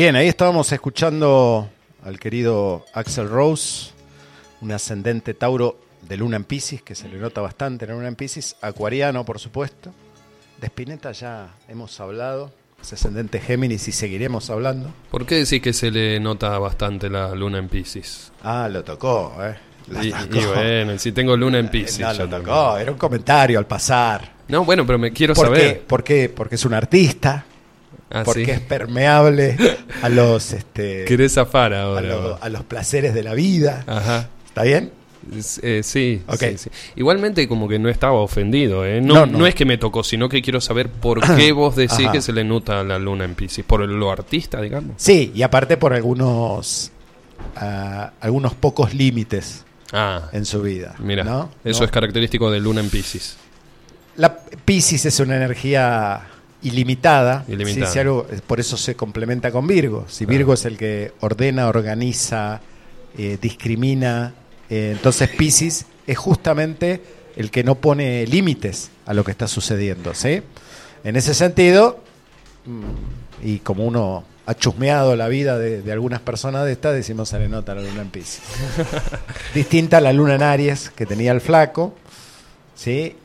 Speaker 1: Bien, ahí estábamos escuchando al querido Axel Rose, un ascendente Tauro de Luna en Pisces, que se le nota bastante en Luna en Pisces, acuariano, por supuesto. De Spinetta ya hemos hablado, es ascendente Géminis y seguiremos hablando.
Speaker 3: ¿Por qué decís que se le nota bastante la luna en Pisces?
Speaker 1: Ah, lo tocó, ¿eh?
Speaker 3: Y,
Speaker 1: tocó.
Speaker 3: y bueno, si tengo luna en Pisces.
Speaker 1: No, lo
Speaker 3: también.
Speaker 1: tocó, era un comentario al pasar.
Speaker 3: No, bueno, pero me quiero
Speaker 1: ¿Por
Speaker 3: saber.
Speaker 1: qué? ¿Por qué? Porque es un artista,
Speaker 3: Ah,
Speaker 1: porque
Speaker 3: ¿sí?
Speaker 1: es permeable a los, este,
Speaker 3: Querés zafar
Speaker 1: a,
Speaker 3: ahora.
Speaker 1: lo-
Speaker 3: vos.
Speaker 1: a los placeres de la vida.
Speaker 3: Ajá.
Speaker 1: ¿Está bien?
Speaker 3: Eh, sí,
Speaker 1: Ok.
Speaker 3: sí, sí. Igualmente como que no estaba ofendido, ¿eh?
Speaker 1: No,
Speaker 3: No,
Speaker 1: no.
Speaker 3: no. es que me tocó, sino que quiero saber por *coughs* qué vos decís
Speaker 1: Ajá.
Speaker 3: que se le nota la luna en Pisces. ¿Por lo artista, digamos?
Speaker 1: Sí, y aparte por algunos, ah, algunos pocos límites
Speaker 3: Ah,
Speaker 1: en su vida.
Speaker 3: mira,
Speaker 1: ¿no?
Speaker 3: eso es característico de luna en Pisces.
Speaker 1: La Pisces es una energía ilimitada.
Speaker 3: Ilimitada.
Speaker 1: Sí, si algo- por eso se complementa con Virgo. Si Virgo es el que ordena, organiza, eh, discrimina, eh, entonces Pisces es justamente el que no pone límites a lo que está sucediendo. ¿sí? En ese sentido, mm, y como uno ha chusmeado la vida de, de algunas personas de estas, decimos se le nota la luna en Pisces. *laughs* Distinta a la luna en Aries que tenía el flaco, ¿sí?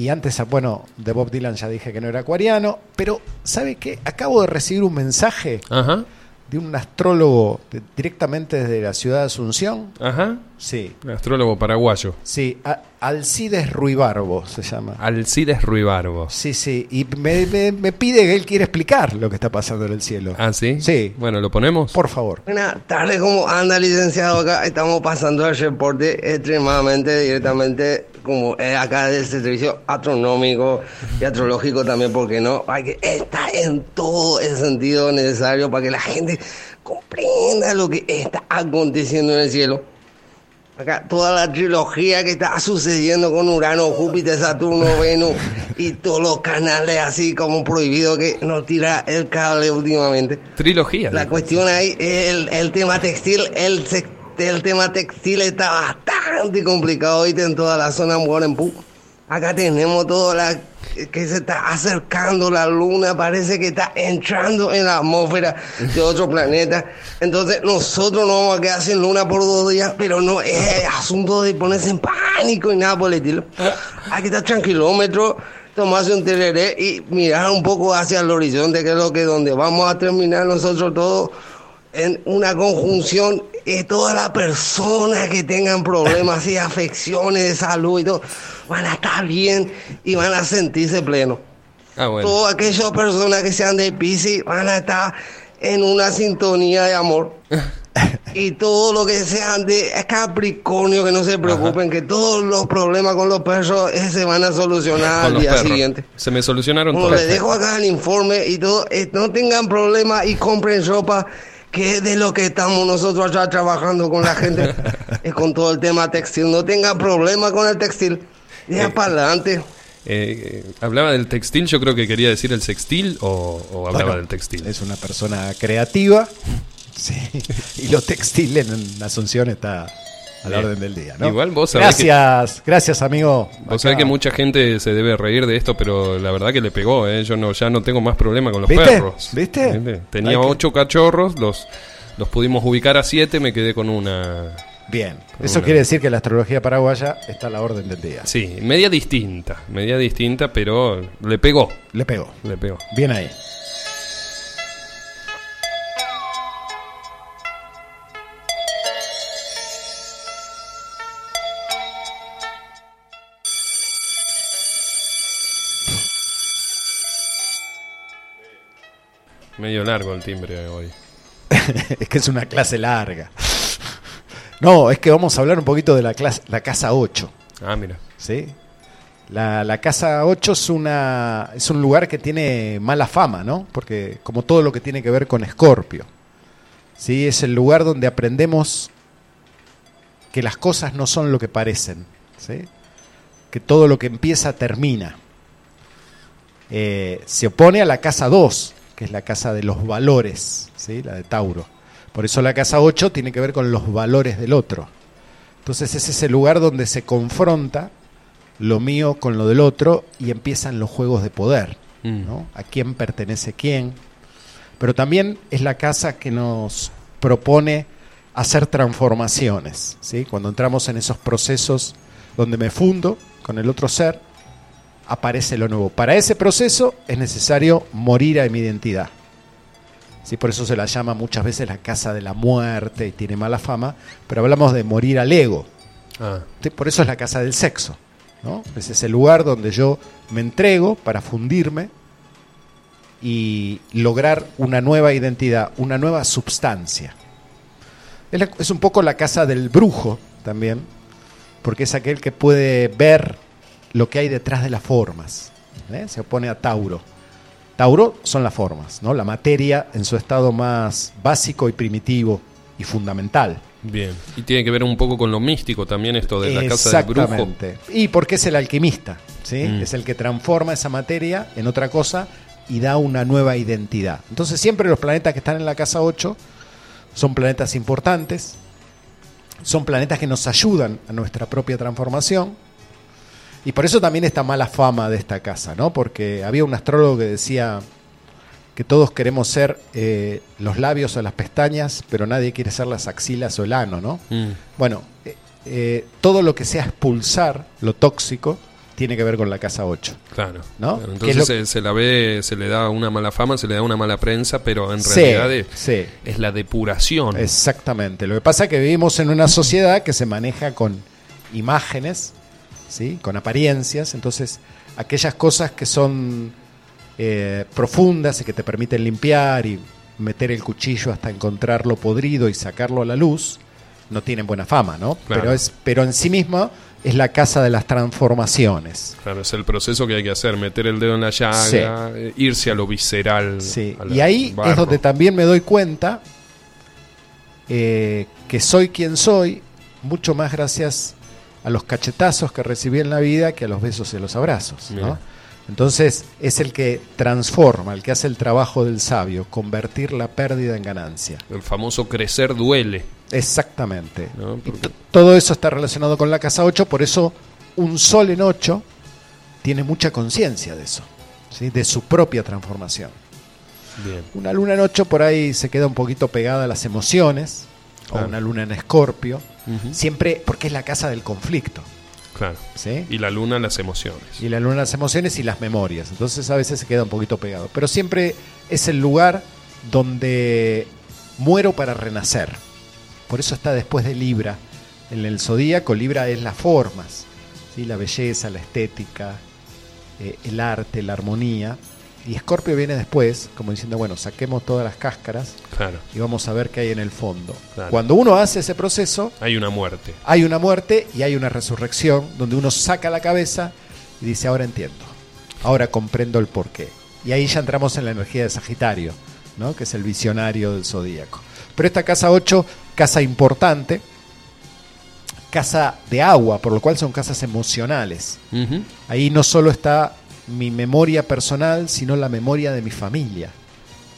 Speaker 1: Y antes, bueno, de Bob Dylan ya dije que no era acuariano, pero ¿sabe qué? Acabo de recibir un mensaje
Speaker 3: Ajá,
Speaker 1: de un astrólogo de- directamente desde la ciudad de Asunción.
Speaker 3: ajá.
Speaker 1: Sí,
Speaker 3: Astrólogo paraguayo.
Speaker 1: sí, a- Alcides Ruibarbo se llama.
Speaker 3: Alcides Ruibarbo.
Speaker 1: Sí, sí, y me, me- me pide que él quiere explicar lo que está pasando en el cielo.
Speaker 3: Ah, ¿sí?
Speaker 1: Sí.
Speaker 3: Bueno, ¿lo ponemos?
Speaker 1: Por favor.
Speaker 2: Buenas tardes, ¿cómo anda licenciado acá? Estamos pasando el reporte extremadamente directamente como es acá del servicio astronómico y astrológico también, porque no, hay que estar en todo el sentido necesario para que la gente comprenda lo que está aconteciendo en el cielo. Acá toda la trilogía que está sucediendo con Urano, Júpiter, Saturno, Venus y todos los canales así como prohibido que nos tira el cable últimamente.
Speaker 3: Trilogía.
Speaker 2: La cuestión ahí es el, el tema textil. El, se- el tema textil está bastante complicado ahorita en toda la zona Morenpú. Acá tenemos toda la que se está acercando la luna, parece que está entrando en la atmósfera de otro planeta. Entonces nosotros no vamos a quedar sin luna por dos días, pero no es asunto de ponerse en pánico y nada por el estilo. Hay que tranquilómetro, tomarse un tereré y mirar un poco hacia el horizonte, que es lo que donde vamos a terminar nosotros todos en una conjunción de todas las personas que tengan problemas y *laughs* afecciones de salud y todo, van a estar bien y van a sentirse plenos.
Speaker 3: Ah, bueno.
Speaker 2: Todas aquellas personas que sean de Pisces van a estar en una sintonía de amor. *laughs*
Speaker 6: Y todo lo que sean de Capricornio, que no se preocupen, que todos los problemas con los perros eh, se van a solucionar
Speaker 3: Con
Speaker 6: al día
Speaker 3: perros.
Speaker 6: siguiente.
Speaker 3: Se me solucionaron todos.
Speaker 6: les dejo acá el informe y todo. eh, no tengan problema y compren ropa, que es de lo que estamos nosotros allá trabajando con la gente, *laughs* eh, con todo el tema textil. No tengan problema con el textil. Ya para adelante.
Speaker 3: Eh, eh, ¿Hablaba del textil? Yo creo que quería decir el sextil o, o hablaba
Speaker 1: Bueno,
Speaker 3: del textil.
Speaker 1: Es una persona creativa. Sí. *laughs* Y lo textil en Asunción está a la
Speaker 3: Bien.
Speaker 1: orden del día. ¿no?
Speaker 3: Igual vos sabés
Speaker 1: Gracias, gracias amigo.
Speaker 3: Vos sabés
Speaker 1: Acá.
Speaker 3: que mucha gente se debe reír de esto, pero la verdad que le pegó, ¿eh? Yo no, ya no tengo más problema con los
Speaker 1: ¿Viste?
Speaker 3: perros.
Speaker 1: ¿Viste?
Speaker 3: Tenía
Speaker 1: Hay que-
Speaker 3: ocho cachorros, los, los pudimos ubicar a siete, me quedé con una...
Speaker 1: Bien.
Speaker 3: Con
Speaker 1: Eso
Speaker 3: una-
Speaker 1: quiere decir que la astrología paraguaya está a la orden del día.
Speaker 3: Sí, media distinta, media distinta, pero le pegó,
Speaker 1: Le pegó.
Speaker 3: le pegó.
Speaker 1: Bien ahí.
Speaker 3: Medio largo el timbre hoy. *laughs*
Speaker 1: es que es una clase larga. *laughs* No, es que vamos a hablar un poquito de la, clase, la casa 8.
Speaker 3: Ah, mira.
Speaker 1: ¿sí? La, la casa 8 es, una, es un lugar que tiene mala fama, ¿no? Porque como todo lo que tiene que ver con Escorpio. ¿sí? Es el lugar donde aprendemos que las cosas no son lo que parecen. ¿sí? Que todo lo que empieza termina. Eh, se opone a la casa 2, que es la casa de los valores, ¿sí? la de Tauro. Por eso la casa 8 tiene que ver con los valores del otro. Entonces es ese lugar donde se confronta lo mío con lo del otro y empiezan los juegos de poder.
Speaker 3: Mm.
Speaker 1: ¿no? A quién pertenece quién. Pero también es la casa que nos propone hacer transformaciones. ¿sí? Cuando entramos en esos procesos donde me fundo con el otro ser, aparece lo nuevo. Para ese proceso es necesario morir a mi identidad. ¿Sí? Por eso se la llama muchas veces la casa de la muerte y tiene mala fama, pero hablamos de morir al ego.
Speaker 3: Ah,
Speaker 1: ¿sí? Por eso es la casa del sexo. ¿no? Es ese lugar donde yo me entrego para fundirme y lograr una nueva identidad, una nueva substancia. Es un poco la casa del brujo también, porque es aquel que puede ver lo que hay detrás de las formas. ¿eh? Se opone a Tauro. Tauro son las formas, ¿no? la materia en su estado más básico y primitivo y fundamental.
Speaker 3: bien. Y tiene que ver un poco con lo místico también esto de la casa del brujo.
Speaker 1: Exactamente. Y porque es el alquimista, ¿sí?
Speaker 3: Mm.
Speaker 1: Es el que transforma esa materia en otra cosa y da una nueva identidad. Entonces siempre los planetas que están en la casa 8 son planetas importantes, son planetas que nos ayudan a nuestra propia transformación. Y por eso también esta mala fama de esta casa, ¿no? Porque había un astrólogo que decía que todos queremos ser eh, los labios o las pestañas, pero nadie quiere ser las axilas o el ano, ¿no?
Speaker 3: Mm.
Speaker 1: Bueno, eh, eh, todo lo que sea expulsar lo tóxico tiene que ver con la casa 8.
Speaker 3: Claro.
Speaker 1: ¿No?
Speaker 3: Claro,
Speaker 1: ¿Qué
Speaker 3: Entonces
Speaker 1: lo-
Speaker 3: se, se la ve, se le da una mala fama, se le da una mala prensa, pero en
Speaker 1: Sí,
Speaker 3: realidad es,
Speaker 1: sí.
Speaker 3: es la depuración.
Speaker 1: Exactamente. Lo que pasa es que vivimos en una sociedad que se maneja con imágenes, ¿sí? con apariencias. Entonces, aquellas cosas que son eh, profundas y que te permiten limpiar y meter el cuchillo hasta encontrarlo podrido y sacarlo a la luz, no tienen buena fama, ¿no?
Speaker 3: Claro.
Speaker 1: Pero, es, pero en sí misma es la casa de las transformaciones.
Speaker 3: Claro, es el proceso que hay que hacer, meter el dedo en la llaga,
Speaker 1: Sí.
Speaker 3: eh, irse a lo visceral.
Speaker 1: Sí, y ahí
Speaker 3: barro.
Speaker 1: es donde también me doy cuenta eh, que soy quien soy, mucho más gracias a los cachetazos que recibí en la vida que a los besos y a los abrazos. ¿no? Entonces es el que transforma, el que hace el trabajo del sabio, convertir la pérdida en ganancia.
Speaker 3: El famoso crecer duele.
Speaker 1: Exactamente.
Speaker 3: ¿no?
Speaker 1: Y
Speaker 3: Porque-
Speaker 1: todo eso está relacionado con la casa 8, por eso un sol en 8 tiene mucha conciencia de eso, ¿sí? de su propia transformación.
Speaker 3: bien.
Speaker 1: Una luna en 8 por ahí se queda un poquito pegada a las emociones,
Speaker 3: Claro.
Speaker 1: o una luna en escorpio, siempre porque es la casa del conflicto.
Speaker 3: Claro.
Speaker 1: ¿sí?
Speaker 3: Y la luna, las emociones.
Speaker 1: Y la luna las emociones y las memorias. Entonces a veces se queda un poquito pegado. Pero siempre es el lugar donde muero para renacer. Por eso está después de Libra. En el zodíaco, Libra es las formas, ¿sí? la belleza, la estética, eh, el arte, la armonía. Y Escorpio viene después, como diciendo, bueno, saquemos todas las cáscaras
Speaker 3: Claro.
Speaker 1: y vamos a ver qué hay en el fondo.
Speaker 3: Claro.
Speaker 1: Cuando uno hace ese proceso,
Speaker 3: Hay una muerte.
Speaker 1: hay una muerte y hay una resurrección donde uno saca la cabeza y dice, ahora entiendo, ahora comprendo el porqué. Y ahí ya entramos en la energía de Sagitario, ¿no? que es el visionario del zodíaco. Pero esta casa 8, casa importante, casa de agua, por lo cual son casas emocionales. Ahí no solo está mi memoria personal, sino la memoria de mi familia.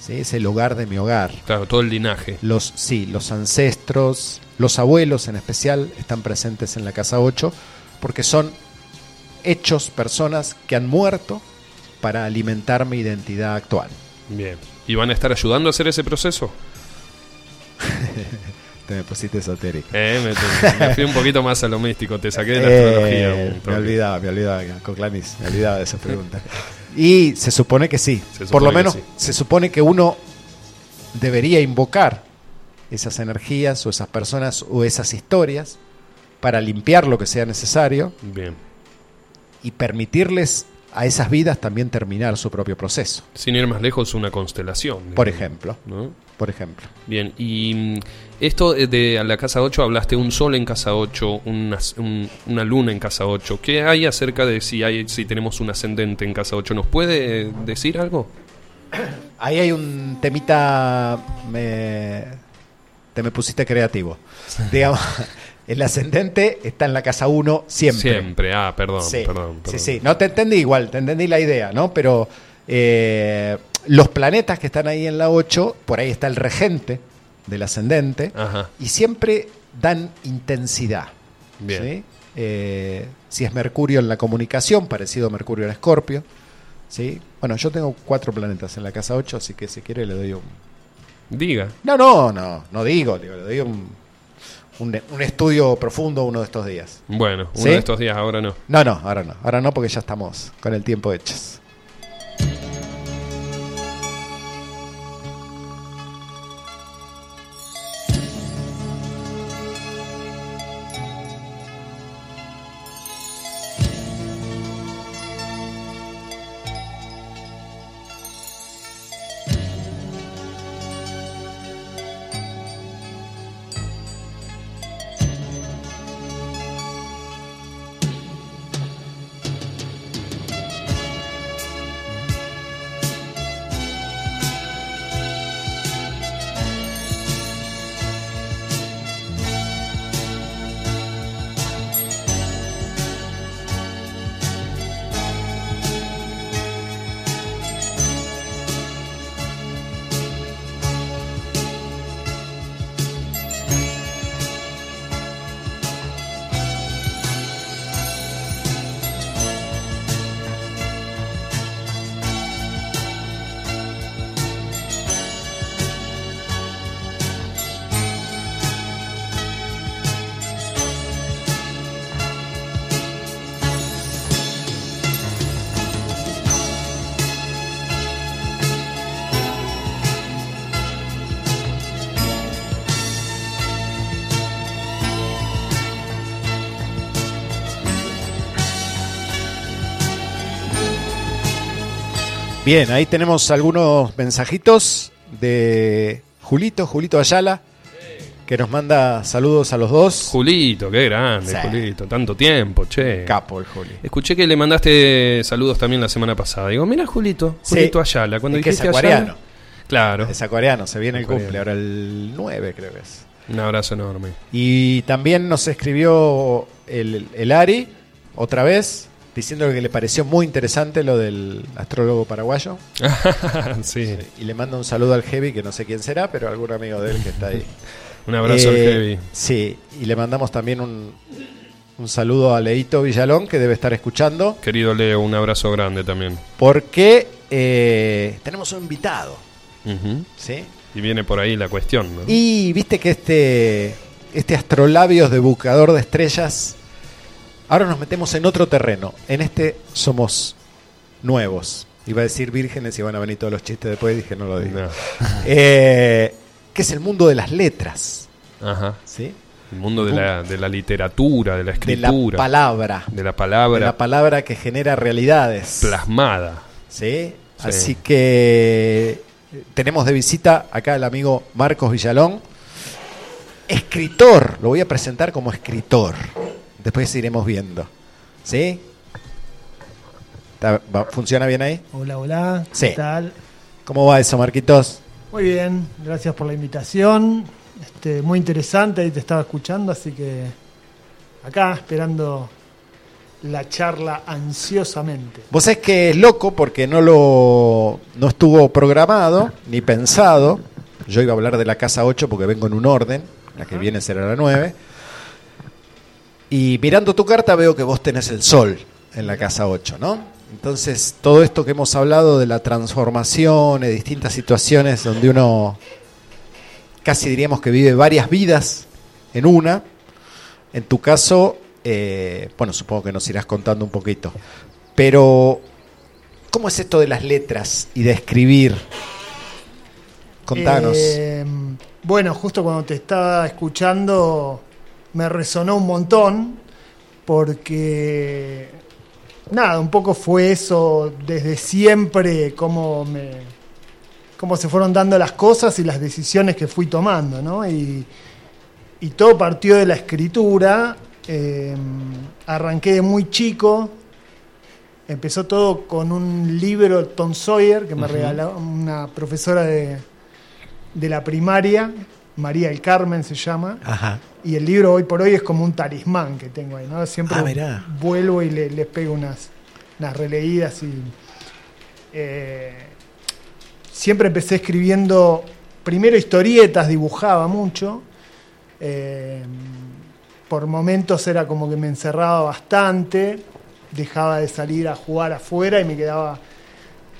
Speaker 1: ¿sí? Es el hogar de mi hogar.
Speaker 3: Claro, todo el linaje.
Speaker 1: Los, sí, los ancestros, los abuelos en especial, están presentes en la casa 8 porque son hechos, personas que han muerto para alimentar mi identidad actual.
Speaker 3: Bien. ¿Y van a estar ayudando a hacer ese proceso? *laughs*
Speaker 1: Te me pusiste esotérico.
Speaker 3: Eh, me, fui un poquito más a lo místico, te saqué de la *laughs*
Speaker 1: Eh,
Speaker 3: astrología.
Speaker 1: me olvidaba, me olvidaba, Coclanis, me olvidaba de esa pregunta. Y se supone que sí. Por lo menos
Speaker 3: sí.
Speaker 1: se supone que uno debería invocar esas energías o esas personas o esas historias para limpiar lo que sea necesario
Speaker 3: Bien.
Speaker 1: y permitirles a esas vidas también terminar su propio proceso.
Speaker 3: Sin ir más lejos, una constelación.
Speaker 1: Por ejemplo,
Speaker 3: ¿no?
Speaker 1: por ejemplo.
Speaker 3: Bien, y mm, esto de a la casa 8, hablaste un sol en casa 8, una, un- una luna en casa 8. ¿Qué hay acerca de si, hay, si tenemos un ascendente en casa 8? ¿Nos puede eh, decir algo? *clears throat*
Speaker 1: Ahí hay un temita, me, te me pusiste creativo. *laughs* Digamos, el ascendente está en la casa 1 siempre.
Speaker 3: Siempre, ah, perdón,
Speaker 1: Sí,
Speaker 3: perdón,
Speaker 1: sí,
Speaker 3: perdón.
Speaker 1: sí. No te entendí igual, te entendí la idea, ¿no? Pero eh, los planetas que están ahí en la 8, por ahí está el regente del ascendente,
Speaker 3: Ajá,
Speaker 1: y siempre dan intensidad.
Speaker 3: bien.
Speaker 1: ¿sí? Eh, si es Mercurio en la comunicación, parecido a Mercurio en Escorpio. ¿sí? Bueno, yo tengo cuatro planetas en la casa 8, así que si quiere le doy un...
Speaker 3: Diga.
Speaker 1: No, no, no, no digo, digo, le doy un, un, un estudio profundo uno de estos días.
Speaker 3: Bueno, uno
Speaker 1: ¿Sí?
Speaker 3: de estos días, ahora no.
Speaker 1: No, no, ahora no, ahora no porque ya estamos con el tiempo hechos. Bien, ahí tenemos algunos mensajitos de Julito, Julito Ayala, que nos manda saludos a los dos.
Speaker 3: Julito, qué grande,
Speaker 1: Sí.
Speaker 3: Julito. Tanto tiempo, che.
Speaker 1: Capo el Juli.
Speaker 3: Escuché que le mandaste saludos también la semana pasada. Digo, mira Julito,
Speaker 1: Sí.
Speaker 3: Julito Ayala. Cuando
Speaker 1: Es que es
Speaker 3: dijiste
Speaker 1: acuariano.
Speaker 3: Ayala, claro.
Speaker 1: Es acuariano, se viene el
Speaker 3: Acuariano.
Speaker 1: cumple, ahora el 9 creo que es.
Speaker 3: Un abrazo enorme.
Speaker 1: Y también nos escribió el, el Ari, otra vez, diciendo que le pareció muy interesante lo del astrólogo paraguayo. *laughs*
Speaker 3: sí.
Speaker 1: Y le manda un saludo al Heavy, que no sé quién será, pero algún amigo de él que está ahí. *laughs*
Speaker 3: Un abrazo al
Speaker 1: Eh,
Speaker 3: Heavy.
Speaker 1: Sí, y le mandamos también un, un saludo a Leito Villalón, que debe estar escuchando,
Speaker 3: Querido Leo, un abrazo grande también.
Speaker 1: porque eh, tenemos un invitado. ¿sí?
Speaker 3: Y viene por ahí la cuestión, ¿no?
Speaker 1: Y viste que este, este astrolabios de buscador de estrellas, ahora nos metemos en otro terreno. En este somos nuevos. Iba a decir vírgenes y van a venir todos los chistes después, dije no lo digo.
Speaker 3: No. *laughs*
Speaker 1: Eh, que es el mundo de las letras.
Speaker 3: Ajá.
Speaker 1: ¿sí?
Speaker 3: El mundo de la, de la literatura, de la
Speaker 1: De la
Speaker 3: escritura,
Speaker 1: palabra.
Speaker 3: de la
Speaker 1: De
Speaker 3: palabra
Speaker 1: la palabra que genera realidades.
Speaker 3: plasmada.
Speaker 1: ¿sí? Así que eh, tenemos de visita acá al amigo Marcos Villalón, escritor, lo voy a presentar como escritor, después iremos viendo. ¿Sí? ¿Está- va- ¿Funciona bien ahí?
Speaker 7: Hola, hola.
Speaker 1: Sí.
Speaker 7: ¿Qué tal?
Speaker 1: ¿Cómo va eso, Marquitos?
Speaker 7: Muy bien, gracias por la invitación. Este, muy interesante, ahí te estaba escuchando, así que acá esperando la charla ansiosamente.
Speaker 1: Vos sabés que es loco porque no lo no estuvo programado ni pensado. Yo iba a hablar de la casa 8 porque vengo en un orden, la que viene será la 9. Y mirando tu carta veo que vos tenés el sol en la casa 8, ¿no? Entonces, todo esto que hemos hablado de la transformación, de distintas situaciones donde uno casi diríamos que vive varias vidas en una, en tu caso, eh, bueno, supongo que nos irás contando un poquito. Pero, ¿cómo es esto de las letras y de escribir? Contanos.
Speaker 7: Eh, bueno, justo cuando te estaba escuchando me resonó un montón porque nada, un poco fue eso desde siempre cómo me cómo se fueron dando las cosas y las decisiones que fui tomando, ¿no? Y, y todo partió de la escritura. eh, arranqué de muy chico. Empezó todo con un libro Tom Sawyer que me regaló una profesora de, de la primaria, María del Carmen se llama.
Speaker 1: Ajá.
Speaker 7: Y el libro hoy por hoy es como un talismán que tengo ahí, ¿no? Siempre
Speaker 1: Ah,
Speaker 7: vuelvo y le- les pego unas, unas releídas y eh, siempre empecé escribiendo primero historietas, dibujaba mucho. eh, por momentos era como que me encerraba bastante, dejaba de salir a jugar afuera y me quedaba.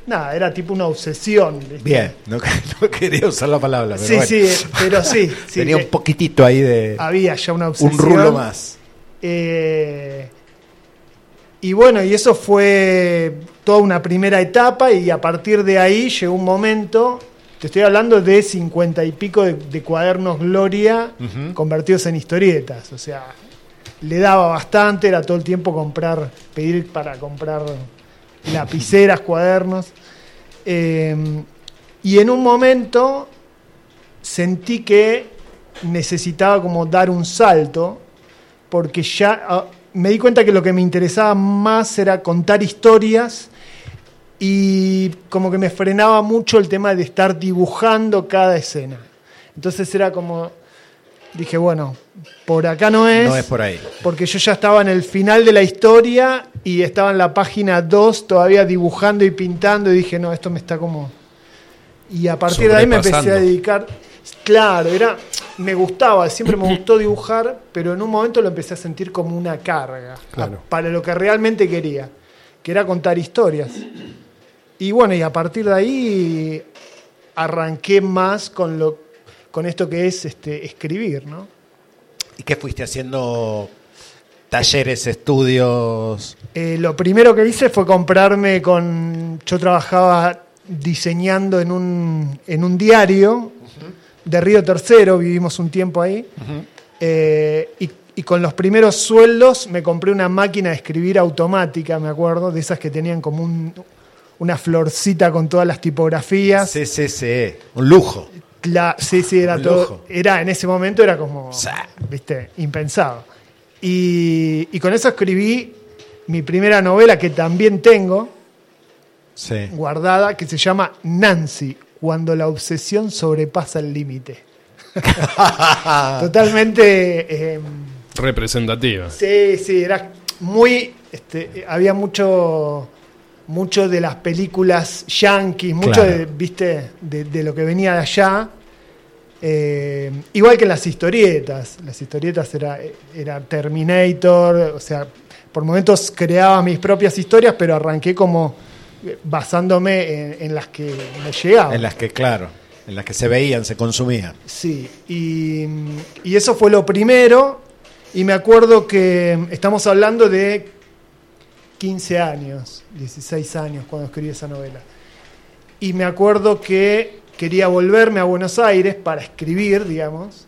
Speaker 7: Nada, era tipo una obsesión. ¿viste?
Speaker 1: Bien, no, *laughs* no quería usar la palabra, pero
Speaker 7: Sí,
Speaker 1: bueno.
Speaker 7: sí, pero sí. *laughs* sí,
Speaker 1: Tenía un poquitito ahí de
Speaker 7: había ya una obsesión.
Speaker 1: un rulo más.
Speaker 7: Eh, y bueno, y eso fue toda una primera etapa y a partir de ahí llegó un momento, te estoy hablando de cincuenta y pico de, de cuadernos Gloria convertidos en historietas, o sea, le daba bastante, era todo el tiempo comprar, pedir para comprar lapiceras, cuadernos. Eh, y en un momento sentí que necesitaba como dar un salto, porque ya ah, me di cuenta que lo que me interesaba más era contar historias y como que me frenaba mucho el tema de estar dibujando cada escena. Entonces era como, dije, bueno, por acá no es,
Speaker 1: No es por ahí.
Speaker 7: porque yo ya estaba en el final de la historia y estaba en la página 2 todavía dibujando y pintando y dije, no, esto me está como... Y a partir de ahí me empecé a dedicar... Claro, era, me gustaba, siempre me gustó dibujar, pero en un momento lo empecé a sentir como una carga
Speaker 3: Claro.
Speaker 7: a- para lo que realmente quería, que era contar historias. Y bueno, y a partir de ahí arranqué más con lo con esto que es este escribir, ¿no?
Speaker 1: ¿Y qué fuiste haciendo? Talleres, estudios.
Speaker 7: Eh, lo primero que hice fue comprarme con. Yo trabajaba diseñando en un, en un diario de Río Tercero, vivimos un tiempo ahí. Eh, y, y con los primeros sueldos me compré una máquina de escribir automática, me acuerdo, de esas que tenían como un- una florcita con todas las tipografías.
Speaker 1: Sí, sí, sí. Un lujo.
Speaker 7: La- sí, sí, era todo. Era, en ese momento era como,
Speaker 1: Sí.
Speaker 7: viste, impensado. Y, y con eso escribí mi primera novela que también tengo,
Speaker 1: Sí.
Speaker 7: guardada, que se llama Nancy, cuando la obsesión sobrepasa el límite. *laughs* Totalmente. eh,
Speaker 3: Representativa.
Speaker 7: sí, sí, era muy. este, había mucho. Mucho de las películas yankees, mucho
Speaker 1: Claro.
Speaker 7: de, viste, de, de lo que venía de allá. Eh, igual que en las historietas. Las historietas era, era Terminator, o sea, por momentos creaba mis propias historias, pero arranqué como eh, basándome en, en las que me llegaban.
Speaker 1: En las que, claro, en las que se veían, se consumían.
Speaker 7: Sí, y, y eso fue lo primero. Y me acuerdo que estamos hablando de 15 años, 16 años cuando escribí esa novela. Y me acuerdo que quería volverme a Buenos Aires para escribir, digamos,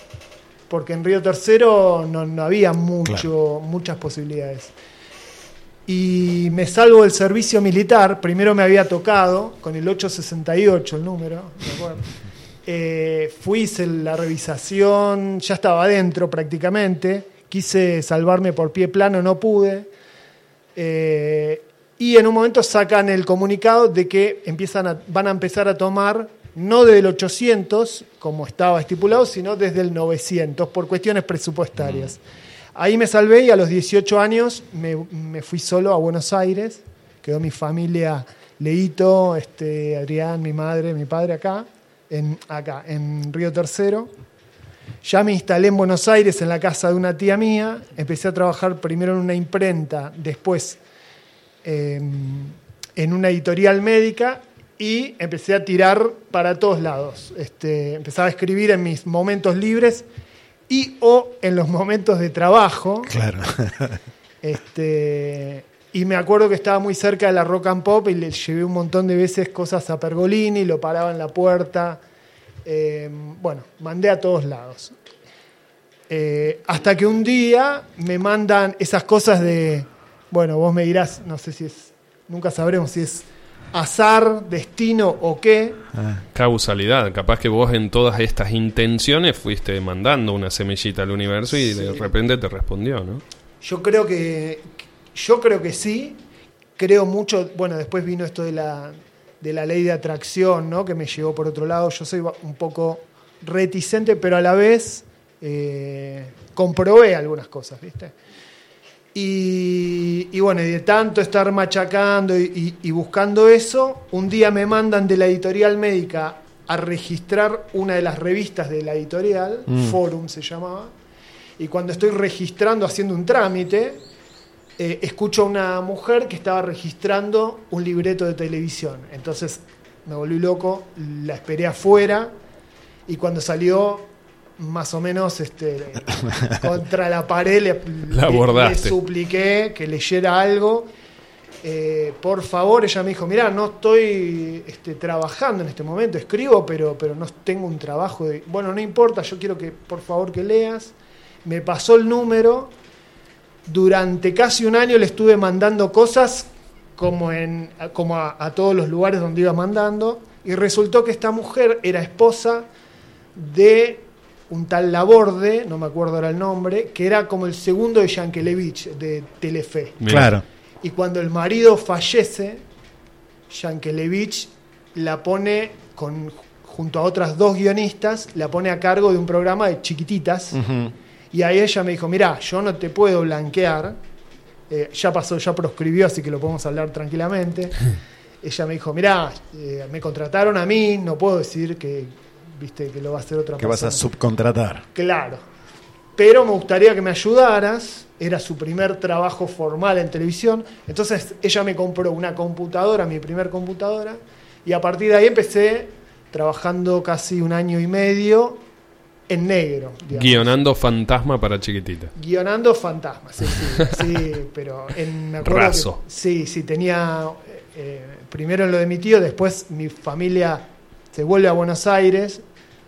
Speaker 7: porque en Río Tercero no, no había mucho, muchas posibilidades. y me salvo del servicio militar. Primero me había tocado con el 868, el número, me acuerdo. Eh, fui, hice la revisación, ya estaba adentro prácticamente. Quise salvarme por pie plano, no pude. Eh, y en un momento sacan el comunicado de que empiezan a- van a empezar a tomar no desde el 800, como estaba estipulado, sino desde el 900, por cuestiones presupuestarias. Ahí me salvé y a los 18 años me, me fui solo a Buenos Aires. Quedó mi familia, Leito, este, Adrián, mi madre, mi padre acá, en, acá, en Río Tercero. Ya me instalé en Buenos Aires en la casa de una tía mía. Empecé a trabajar primero en una imprenta, después eh, en una editorial médica y empecé a tirar para todos lados. Este, empezaba a escribir en mis momentos libres y o en los momentos de trabajo.
Speaker 1: Claro. *laughs*
Speaker 7: Este, y me acuerdo que estaba muy cerca de la Rock and Pop y le llevé un montón de veces cosas a Pergolini, lo paraba en la puerta. Eh, bueno, mandé a todos lados. Eh, hasta que un día me mandan esas cosas de, bueno, vos me dirás, no sé si es, nunca sabremos si es azar, destino o qué.
Speaker 3: Causalidad, capaz que vos en todas estas intenciones fuiste mandando una semillita al universo y de repente te respondió, ¿no?
Speaker 7: Yo creo que yo creo que sí. Creo mucho, bueno, después vino esto de la de la ley de atracción, ¿no? Que me llevó por otro lado. Yo soy un poco reticente, pero a la vez eh, comprobé algunas cosas, ¿viste? Y, y bueno, y de tanto estar machacando y, y- y buscando eso, un día me mandan de la editorial médica a registrar una de las revistas de la editorial,
Speaker 1: Mm.
Speaker 7: Forum se llamaba, y cuando estoy registrando, haciendo un trámite, eh, escucho a una mujer que estaba registrando un libreto de televisión. Entonces me volví loco, la esperé afuera y cuando salió más o menos este, *laughs* contra la pared le,
Speaker 3: La
Speaker 7: le-
Speaker 3: abordaste.
Speaker 7: le supliqué que leyera algo. Eh, por favor, ella me dijo, mira, no estoy este, trabajando en este momento, escribo, pero, pero no tengo un trabajo. De... Bueno, no importa, yo quiero que, por favor, que leas. Me pasó el número. Durante casi un año le estuve mandando cosas como, en, como a, a todos los lugares donde iba mandando. Y resultó que esta mujer era esposa de un tal Laborde, no me acuerdo ahora el nombre, que era como el segundo de Yankelevich, de Telefe.
Speaker 1: Claro.
Speaker 7: Y cuando el marido fallece, Yankelevich la pone con, junto a otras dos guionistas, la pone a cargo de un programa de chiquititas.
Speaker 1: Ujú.
Speaker 7: Y ahí ella me dijo, mirá, yo no te puedo blanquear. Eh, ya pasó, ya proscribió, así que lo podemos hablar tranquilamente. *laughs* ella me dijo, mirá, eh, me contrataron a mí, no puedo decir que, viste, que lo va a hacer otra
Speaker 1: Que vas a
Speaker 7: persona.
Speaker 1: subcontratar.
Speaker 7: Claro. Pero me gustaría que me ayudaras. Era su primer trabajo formal en televisión. Entonces ella me compró una computadora, mi primer computadora. Y a partir de ahí empecé trabajando casi un año y medio en negro. digamos.
Speaker 3: Guionando fantasma para chiquitita.
Speaker 7: Guionando fantasmas, sí, sí, *laughs* sí, pero en, me acuerdo que- sí, sí, tenía eh, primero en lo de mi tío, después mi familia se vuelve a Buenos Aires,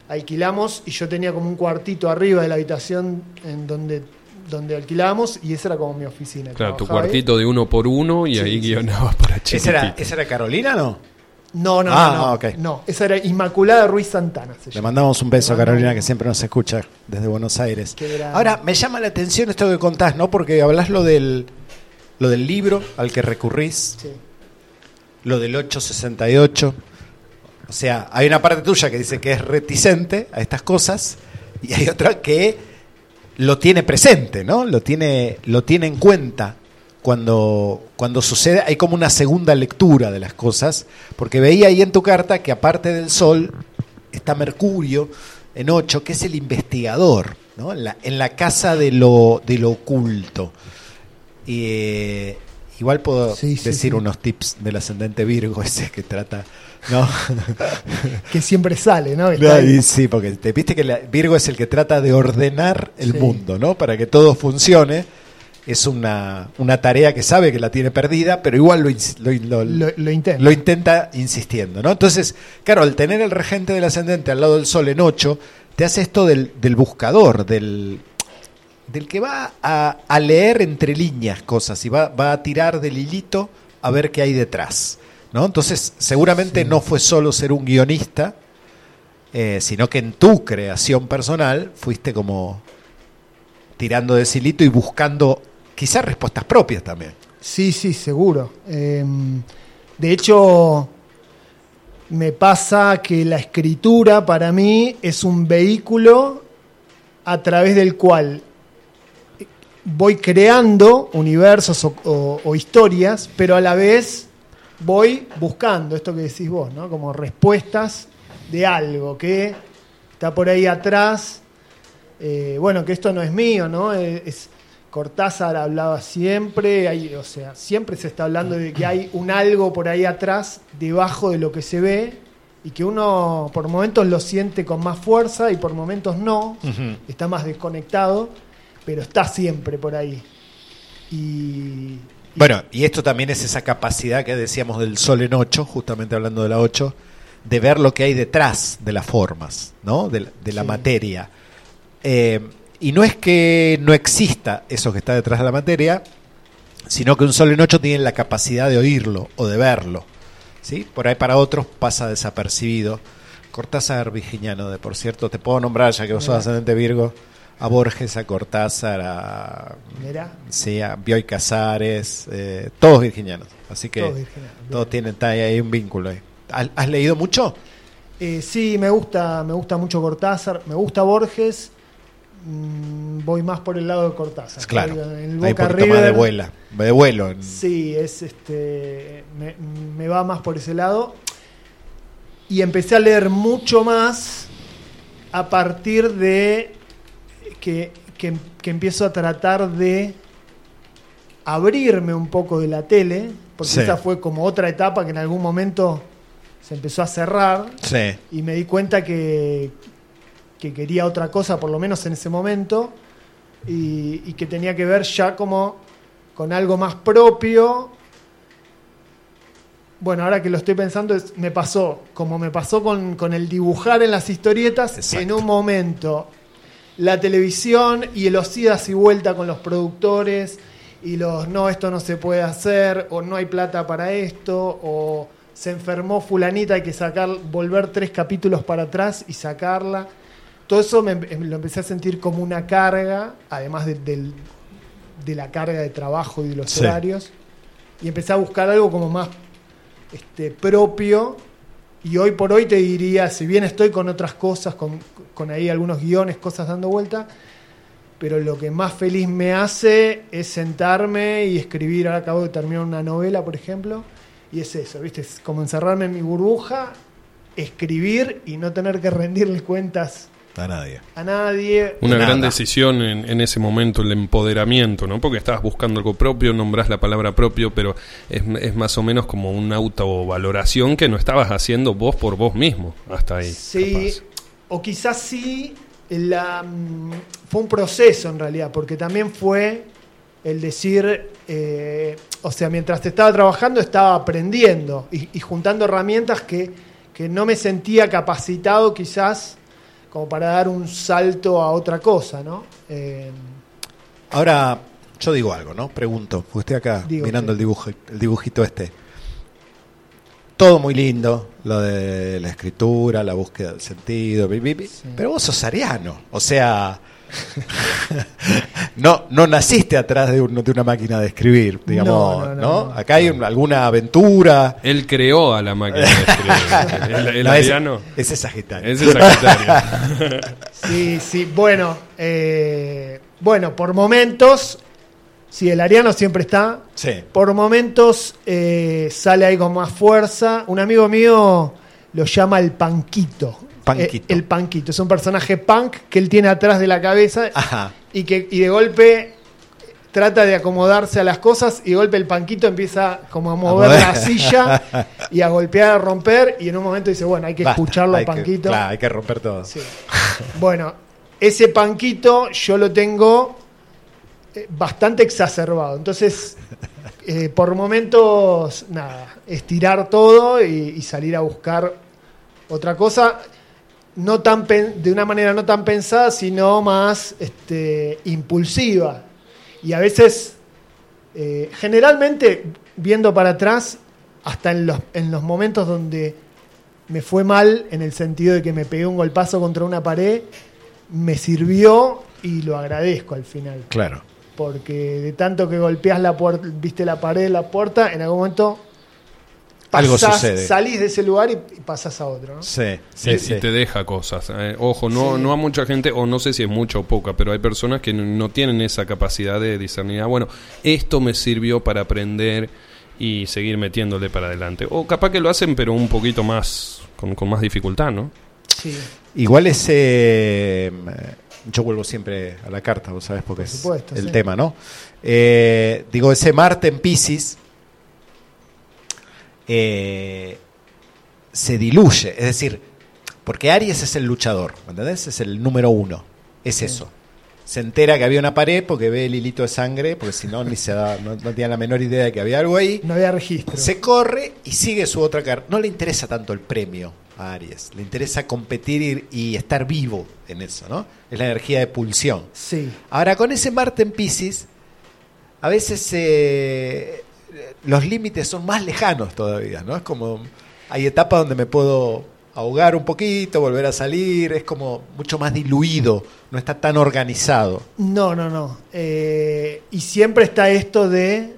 Speaker 7: alquilamos y yo tenía como un cuartito arriba de la habitación en donde, donde alquilábamos y esa era como mi oficina.
Speaker 3: Claro, tu
Speaker 7: ahí.
Speaker 3: cuartito de uno por uno y
Speaker 7: Sí,
Speaker 3: ahí
Speaker 7: sí.
Speaker 3: guionabas para
Speaker 1: ¿Esa
Speaker 3: chiquitita.
Speaker 1: era, ¿Esa era Carolina no?
Speaker 7: No, no,
Speaker 1: Ah,
Speaker 7: no, no,
Speaker 1: ok.
Speaker 7: no, esa era Inmaculada Ruiz Santana. se
Speaker 1: Le mandamos un beso a Carolina que siempre nos escucha desde Buenos Aires. Ahora, me llama la atención esto que contás, ¿no? Porque hablas lo del, lo del libro al que recurrís,
Speaker 7: Sí.
Speaker 1: lo del 868. O sea, hay una parte tuya que dice que es reticente a estas cosas y hay otra que lo tiene presente, ¿no? Lo tiene, lo tiene en cuenta cuando, cuando sucede. Hay como una segunda lectura de las cosas, porque veía ahí en tu carta que aparte del Sol está Mercurio en 8, que es el investigador, ¿no? En la, en la casa de lo, de lo oculto. Y, eh, igual puedo
Speaker 7: Sí,
Speaker 1: decir
Speaker 7: sí.
Speaker 1: unos tips del ascendente Virgo ese que trata, ¿no? *laughs*
Speaker 7: Que siempre sale, ¿no?
Speaker 1: No, y sí, porque te viste que la- Virgo es el que trata de ordenar el mundo, ¿no? Para que todo funcione. Es una, una tarea que sabe que la tiene perdida, pero igual lo, lo, lo-
Speaker 7: Lo, lo
Speaker 1: intenta insistiendo, ¿no? Entonces, claro, al tener el regente del ascendente al lado del Sol en 8, te hace esto del, del buscador, del, del que va a, a leer entre líneas cosas y va, va a tirar del hilito a ver qué hay detrás. ¿no? Entonces, seguramente no fue solo ser un guionista, eh, sino que en tu creación personal fuiste como tirando de ese hilito y buscando quizás respuestas propias también.
Speaker 7: Sí, sí, seguro. Eh, de hecho, me pasa que la escritura para mí es un vehículo a través del cual voy creando universos o historias, pero a la vez voy buscando esto que decís vos, ¿no? Como respuestas de algo que está por ahí atrás. Eh, bueno, que esto no es mío, ¿no? Eh, es, Cortázar hablaba siempre, hay, o sea, siempre se está hablando de que hay un algo por ahí atrás, debajo de lo que se ve, y que uno por momentos lo siente con más fuerza y por momentos no, está más desconectado, pero está siempre por ahí. Y,
Speaker 1: Bueno, y esto también es esa capacidad que decíamos del sol en 8, justamente hablando de la 8, de ver lo que hay detrás de las formas, ¿no? De, la- de la
Speaker 7: Sí.
Speaker 1: materia. Eh, y no es que no exista eso que está detrás de la materia, sino que un sol en 8 tiene la capacidad de oírlo o de verlo. ¿sí? Por ahí para otros pasa desapercibido. Cortázar Virginiano, de por cierto, te puedo nombrar, ya que vos sos ascendente Virgo, a Borges, a Cortázar, a Sí, a Bioy Casares, eh, todos virginianos. Así que
Speaker 7: Todos
Speaker 1: todos,
Speaker 7: virginianos, bien.
Speaker 1: tienen hay un vínculo ahí. ¿Has, has leído mucho?
Speaker 7: Eh, sí, me gusta, me gusta mucho Cortázar, me gusta Borges. Mm, voy más por el lado de Cortázar.
Speaker 1: Claro.
Speaker 7: En el
Speaker 1: Hay
Speaker 7: Boca
Speaker 1: poquito más de
Speaker 7: River,
Speaker 1: vuela, de vuelo. en-
Speaker 7: Sí, es este. Me, me va más por ese lado. Y empecé a leer mucho más a partir de que, que, que empiezo a tratar de abrirme un poco de la tele, porque
Speaker 1: Sí.
Speaker 7: esa fue como otra etapa que en algún momento se empezó a cerrar
Speaker 1: Sí,
Speaker 7: y me di cuenta que, que quería otra cosa, por lo menos en ese momento, y, y que tenía que ver ya como con algo más propio. Bueno, ahora que lo estoy pensando, es- me pasó, como me pasó con, con el dibujar en las historietas,
Speaker 1: Exacto.
Speaker 7: en un momento la televisión y los idas y vuelta con los productores y los no, esto no se puede hacer, o no hay plata para esto, o se enfermó fulanita, hay que sacar, volver tres capítulos para atrás y sacarla. Todo eso me, em- lo empecé a sentir como una carga, además de, de la carga de trabajo y de los
Speaker 1: Sí.
Speaker 7: horarios. Y empecé a buscar algo como más este, propio. Y hoy por hoy te diría, si bien estoy con otras cosas, con, con ahí algunos guiones, cosas dando vuelta, pero lo que más feliz me hace es sentarme y escribir. Ahora acabo de terminar una novela, por ejemplo, y es eso, ¿viste? Es como encerrarme en mi burbuja, escribir y no tener que *laughs* rendirle cuentas
Speaker 1: a nadie.
Speaker 7: a nadie.
Speaker 3: Una
Speaker 1: Nada.
Speaker 3: gran decisión en, en ese momento, el empoderamiento, ¿no? Porque estabas buscando algo propio, nombrás la palabra propio, pero es, es más o menos como una autovaloración que no estabas haciendo vos por vos mismo hasta ahí.
Speaker 7: Sí,
Speaker 3: capaz.
Speaker 7: o quizás sí, la, mm, fue un proceso en realidad, porque también fue el decir, eh, o sea, mientras te estaba trabajando estaba aprendiendo y, y juntando herramientas que, que no me sentía capacitado quizás como para dar un salto a otra cosa, ¿no? Eh,
Speaker 1: Ahora, yo digo algo, ¿no? Pregunto, porque estoy acá mirando
Speaker 7: usted.
Speaker 1: el, dibujo, el dibujito este. Todo muy lindo, lo de la escritura, la búsqueda del sentido, bi, pero vos sos ariano, o sea, *laughs* no, no naciste atrás de, un- de una máquina de escribir, digamos,
Speaker 7: No,
Speaker 1: ¿no?
Speaker 7: no, no, no.
Speaker 1: Acá hay un- alguna aventura.
Speaker 3: Él creó a la máquina de escribir. *laughs* el el
Speaker 1: No, ese-
Speaker 3: ariano.
Speaker 1: ese es Sagitario.
Speaker 3: Ese es Sagitario. *laughs*
Speaker 7: Sí, sí, bueno, eh, bueno, por momentos, sí, el ariano siempre está,
Speaker 1: Sí.
Speaker 7: por momentos eh, sale ahí con más fuerza. Un amigo mío lo llama el panquito.
Speaker 1: Panquito.
Speaker 7: El panquito. Es un personaje punk que él tiene atrás de la cabeza
Speaker 1: Ajá.
Speaker 7: y que y de golpe trata de acomodarse a las cosas y de golpe el panquito empieza como a mover
Speaker 1: mover.
Speaker 7: la silla *laughs* y a golpear, a romper y en un momento dice, bueno, hay que
Speaker 1: Basta,
Speaker 7: escucharlo
Speaker 1: que-
Speaker 7: panquito.
Speaker 1: claro, hay que romper todo.
Speaker 7: Sí. *laughs* Bueno, ese panquito yo lo tengo eh, bastante exacerbado. Entonces, eh, por momentos, nada, estirar todo y, y salir a buscar otra cosa. No tan pen- de una manera no tan pensada, sino más este, impulsiva. Y a veces, eh, generalmente, viendo para atrás, hasta en los, en los momentos donde me fue mal, en el sentido de que me pegué un golpazo contra una pared, me sirvió y lo agradezco al final.
Speaker 1: Claro.
Speaker 7: Porque de tanto que golpeas la puerta, viste la pared, la puerta, en algún momento
Speaker 1: Algo
Speaker 7: pasás,
Speaker 1: sucede.
Speaker 7: salís de ese lugar y, y pasás a otro. ¿no?
Speaker 1: Sí,
Speaker 3: y,
Speaker 1: sí,
Speaker 3: y te deja cosas. eh. Ojo, no,
Speaker 7: Sí.
Speaker 3: no a mucha gente, o no sé si es mucha o poca, pero hay personas que no- tienen esa capacidad de discernir. Ah, bueno, esto me sirvió para aprender y seguir metiéndole para adelante. O capaz que lo hacen, pero un poquito más, con, con más dificultad, ¿no?
Speaker 7: Sí.
Speaker 1: Igual ese. mm, Yo vuelvo siempre a la carta, vos sabés, porque
Speaker 7: supuesto,
Speaker 1: es el
Speaker 7: sí.
Speaker 1: tema, ¿no? Eh, digo, ese Marte en Pisces eh, se diluye, es decir, porque Aries es el luchador, ¿me ¿entendés? Es el número uno, es eso. Se entera que había una pared porque ve el hilito de sangre, porque si no, ni se da, no, no tenía la menor idea de que había algo ahí.
Speaker 7: No había registro.
Speaker 1: Se corre y sigue su otra carrera. No le interesa tanto el premio a Aries, le interesa competir y, y estar vivo en eso, ¿no? Es la energía de pulsión.
Speaker 7: Sí.
Speaker 1: Ahora, con ese Marte en Pisces, a veces eh, los límites son más lejanos todavía, ¿no? Es como, hay etapas donde me puedo ahogar un poquito, volver a salir, es como mucho más diluido, no está tan organizado.
Speaker 7: No, no, no. Eh, y siempre está esto de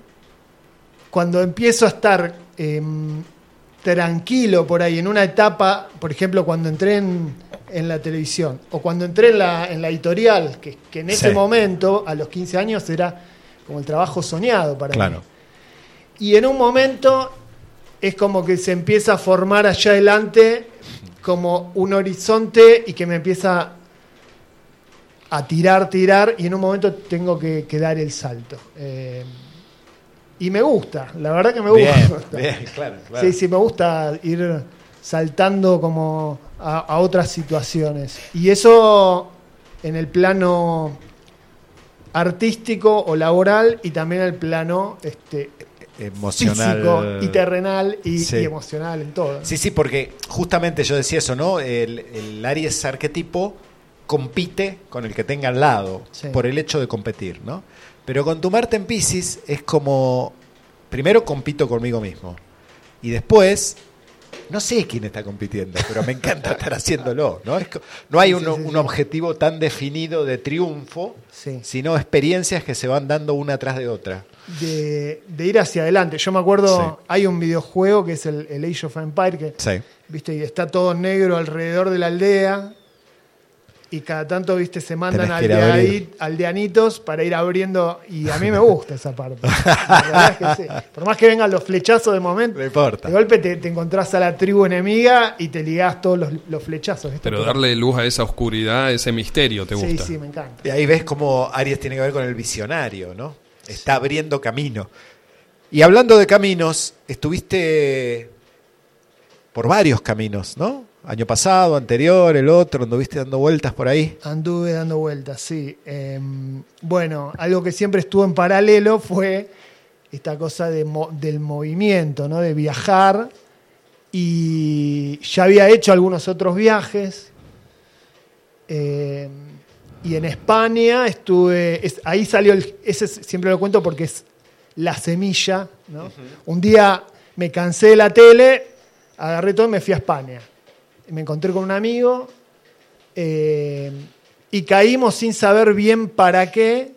Speaker 7: cuando empiezo a estar em, tranquilo por ahí, en una etapa, por ejemplo, cuando entré en, en la televisión o cuando entré en la, en la editorial, que, que en ese
Speaker 1: Sí.
Speaker 7: momento, a los 15 años, era como el trabajo soñado para mí. Y en un momento es como que se empieza a formar allá adelante como un horizonte y que me empieza a tirar, tirar, y en un momento tengo que, que dar el salto. Eh, y me gusta, la verdad que me gusta. *laughs*
Speaker 1: bien, claro, claro.
Speaker 7: Sí, sí, me gusta ir saltando como a, a otras situaciones. Y eso en el plano artístico o laboral y también en el plano este,
Speaker 1: Emocional.
Speaker 7: físico y terrenal y,
Speaker 1: Sí.
Speaker 7: y emocional en todo.
Speaker 1: Sí, sí, porque justamente yo decía eso, ¿no? El, el Aries arquetipo compite con el que tenga al lado
Speaker 7: Sí.
Speaker 1: por el hecho de competir, ¿no? Pero con tu Marte en Pisces es como, primero compito conmigo mismo y después, no sé quién está compitiendo, pero me encanta *laughs* estar haciéndolo, ¿no? Es co- no hay un, objetivo tan definido de triunfo, sino experiencias que se van dando una tras de otra.
Speaker 7: De, de ir hacia adelante. Yo me acuerdo,
Speaker 1: Sí.
Speaker 7: hay un videojuego que es el, el Age of Empire, que
Speaker 1: Sí.
Speaker 7: viste, y está todo negro alrededor de la aldea. Y cada tanto, viste, se mandan
Speaker 1: a abrir.
Speaker 7: aldeanitos para ir abriendo. Y a mí me gusta esa parte. La verdad es que sí. Por más que vengan los flechazos de momento,
Speaker 1: No importa.
Speaker 7: de golpe te, te encontrás a la tribu enemiga y te ligás todos los, los flechazos. ¿viste?
Speaker 3: Pero darle luz a esa oscuridad, ese misterio, ¿te
Speaker 7: Sí,
Speaker 3: gusta?
Speaker 7: sí, me encanta.
Speaker 1: Y ahí ves cómo Aries tiene que ver con el visionario, ¿no? Está abriendo camino. Y hablando de caminos, estuviste por varios caminos, ¿no? Año pasado, anterior, el otro, anduviste dando vueltas por ahí.
Speaker 7: Anduve dando vueltas, sí. Eh, bueno, algo que siempre estuvo en paralelo fue esta cosa de mo- del movimiento, ¿no? De viajar. Y ya había hecho algunos otros viajes. Eh, y en España estuve. es- ahí salió el. Ese es- siempre lo cuento porque es la semilla. ¿no? Un día me cansé de la tele, agarré todo y me fui a España. Me encontré con un amigo eh, y caímos sin saber bien para qué.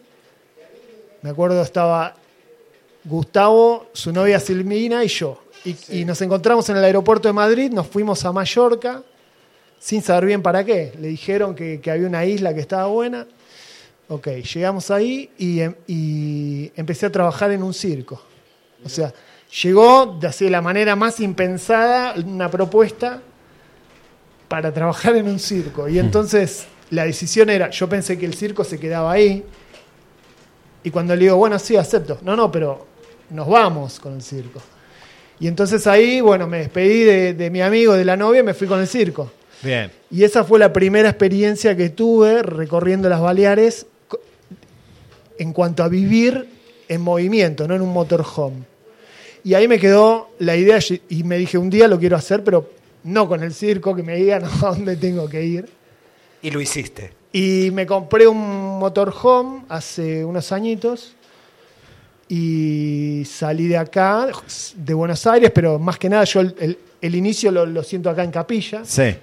Speaker 7: Me acuerdo estaba Gustavo, su novia Silvina y yo. Y, y nos encontramos en el aeropuerto de Madrid, nos fuimos a Mallorca sin saber bien para qué. Le dijeron que, que había una isla que estaba buena. Ok, llegamos ahí y, em- y empecé a trabajar en un circo. O sea, llegó de así de la manera más impensada una propuesta para trabajar en un circo. Y entonces la decisión era, yo pensé que el circo se quedaba ahí. Y cuando le digo, bueno, sí, acepto. No, no, pero nos vamos con el circo. Y entonces ahí, bueno, me despedí de, de mi amigo, de la novia, y me fui con el circo.
Speaker 1: Bien.
Speaker 7: Y esa fue la primera experiencia que tuve recorriendo las Baleares en cuanto a vivir en movimiento, no en un motorhome. Y ahí me quedó la idea y me dije, un día lo quiero hacer, pero no con el circo, que me digan *laughs* a dónde tengo que ir.
Speaker 1: Y lo hiciste.
Speaker 7: Y me compré un motorhome hace unos añitos y salí de acá, de Buenos Aires, pero más que nada yo el, el- el inicio lo, lo siento acá en Capilla.
Speaker 1: Sí.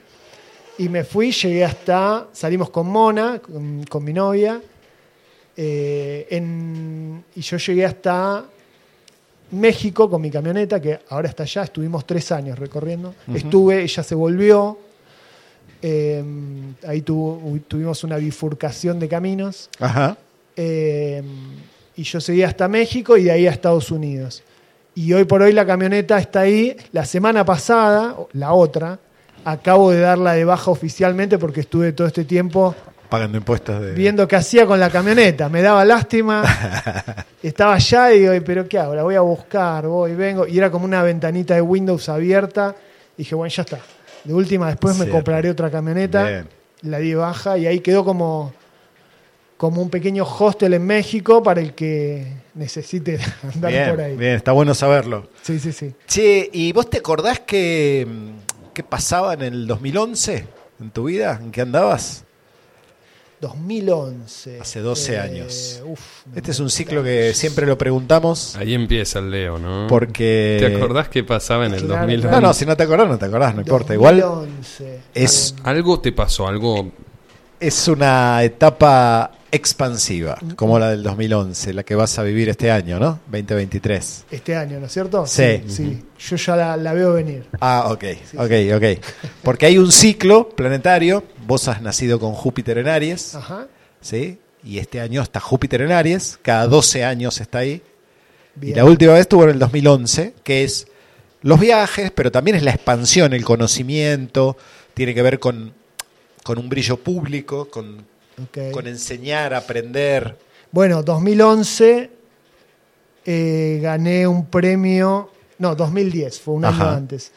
Speaker 7: Y me fui, llegué hasta, salimos con Mona, con, con mi novia, eh, en- y yo llegué hasta México con mi camioneta, que ahora está allá, estuvimos tres años recorriendo. Estuve, ella se volvió, eh, ahí tuvo- tuvimos una bifurcación de caminos,
Speaker 1: Ajá.
Speaker 7: eh, y yo seguí hasta México y de ahí a Estados Unidos. Y hoy por hoy la camioneta está ahí. La semana pasada, la otra, acabo de darla de baja oficialmente porque estuve todo este tiempo
Speaker 1: Pagando impuestos de.
Speaker 7: viendo qué hacía con la camioneta. Me daba lástima. *laughs* Estaba allá y digo, "Ay, pero ¿qué hago? La voy a buscar, voy, vengo. Y era como una ventanita de Windows abierta. Y dije, bueno, ya está. De última, después me compraré otra camioneta.
Speaker 1: Bien.
Speaker 7: La di baja y ahí quedó como, como un pequeño hostel en México para el que necesite *laughs* andar
Speaker 1: Bien,
Speaker 7: por ahí.
Speaker 1: bien, está bueno saberlo.
Speaker 7: Sí, sí, sí.
Speaker 1: Che, ¿y vos te acordás que, mm, qué pasaba en el 2011 en tu vida? ¿En qué andabas?
Speaker 7: 2011.
Speaker 1: Hace 12 años.
Speaker 7: uf,
Speaker 1: Este es un ciclo que siempre lo preguntamos
Speaker 3: Ahí empieza el Leo, ¿no?
Speaker 1: porque...
Speaker 3: ¿Te acordás qué pasaba en el
Speaker 7: Claro.
Speaker 3: 2011?
Speaker 1: No, no, si no te acordás, no te acordás, no importa. Igual
Speaker 7: 2011.
Speaker 1: es,
Speaker 3: Algo te pasó, algo...
Speaker 1: es una etapa expansiva, como la del 2011, la que vas a vivir este año, ¿no? 2023.
Speaker 7: Este año, ¿no es cierto?
Speaker 1: Sí.
Speaker 7: Sí, yo ya la, la veo venir.
Speaker 1: Ah, ok, ok, ok. Porque hay un ciclo planetario, vos has nacido con Júpiter en Aries,
Speaker 7: Ajá.
Speaker 1: ¿sí? Y este año está Júpiter en Aries, cada 12 años está ahí.
Speaker 7: Bien.
Speaker 1: Y la última vez estuvo en el 2011, que es los viajes, pero también es la expansión, el conocimiento, tiene que ver con, con un brillo público, con, con enseñar, aprender.
Speaker 7: Bueno, 2011 eh, gané un premio. No, 2010, fue un año
Speaker 1: Ajá.
Speaker 7: antes.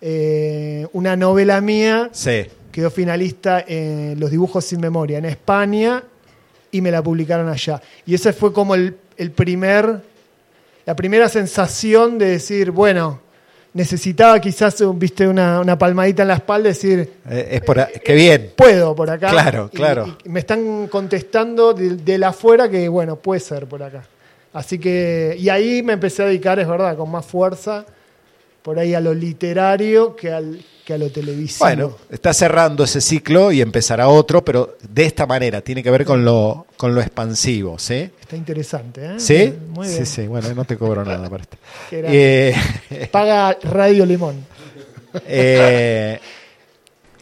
Speaker 7: Eh, una novela mía
Speaker 1: Sí,
Speaker 7: quedó finalista en Los Dibujos sin Memoria en España y me la publicaron allá. Y ese fue como el, el primer, la primera sensación de decir, bueno, necesitaba quizás, viste, una, una palmadita en la espalda, decir,
Speaker 1: eh, es por a- qué bien.
Speaker 7: puedo por acá.
Speaker 1: Claro,
Speaker 7: Y-
Speaker 1: claro.
Speaker 7: y me están contestando de, de la afuera que, bueno, puede ser por acá. Así que, y ahí me empecé a dedicar, es verdad, con más fuerza, por ahí a lo literario que, al, que a lo televisivo.
Speaker 1: Bueno, está cerrando ese ciclo y empezará otro, pero de esta manera, tiene que ver con lo, con lo expansivo, ¿sí?
Speaker 7: Está interesante, ¿eh?
Speaker 1: ¿Sí?
Speaker 7: Muy
Speaker 1: sí,
Speaker 7: bien.
Speaker 1: sí, bueno, no te cobro nada para esto. *laughs* Eh, *laughs*
Speaker 7: Paga Radio Limón.
Speaker 1: eh,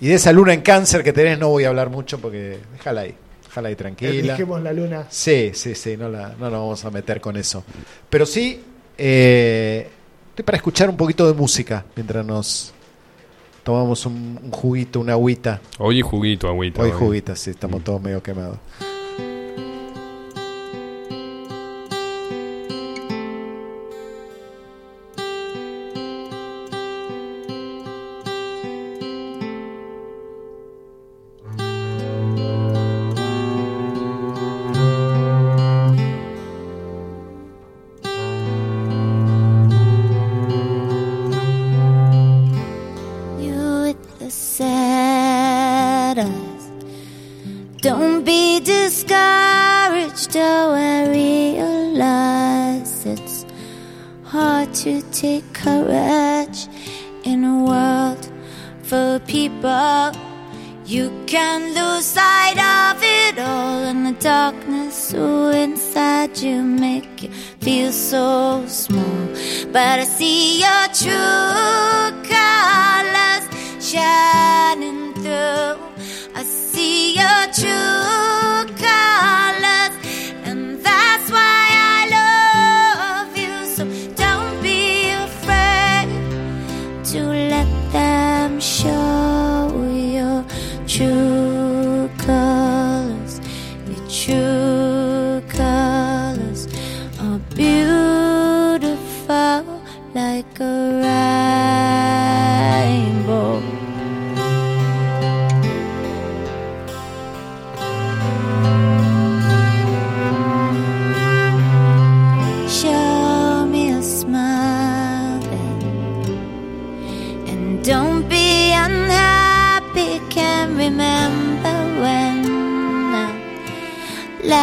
Speaker 1: y de esa luna en cáncer que tenés no voy a hablar mucho porque déjala ahí, déjala ahí tranquila.
Speaker 7: Dejemos la luna.
Speaker 1: Sí, sí, sí, no, la, no nos vamos a meter con eso. Pero sí, eh, estoy para escuchar un poquito de música mientras nos tomamos un, un juguito, una agüita.
Speaker 3: Hoy juguito, agüita.
Speaker 1: Hoy juguita, sí, estamos todos medio quemados.
Speaker 8: But I see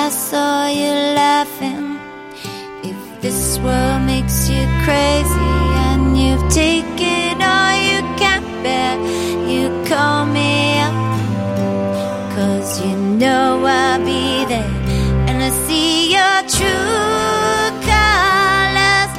Speaker 8: last saw you laughing. If this world makes you crazy and you've taken all you can bear, you call me up. Cause you know I'll be there. And I see your true colors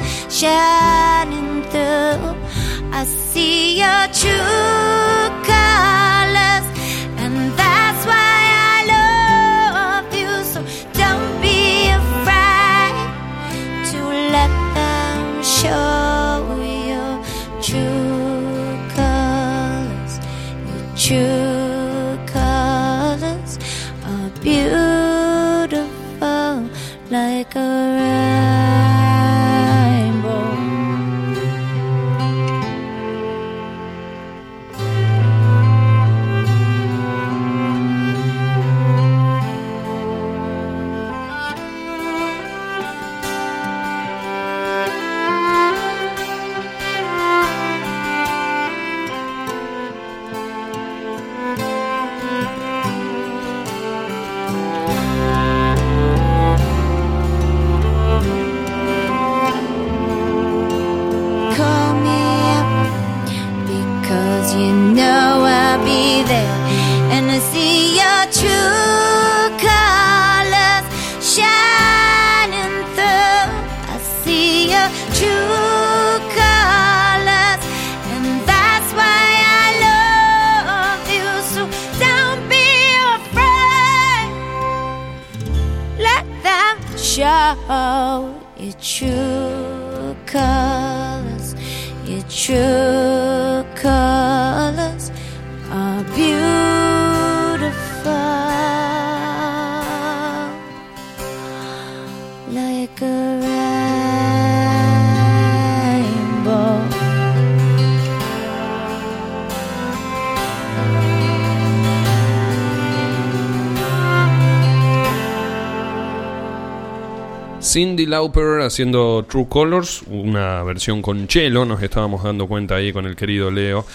Speaker 3: Cindy Lauper haciendo True Colors, una versión con chelo, nos estábamos dando cuenta ahí con el querido Leo.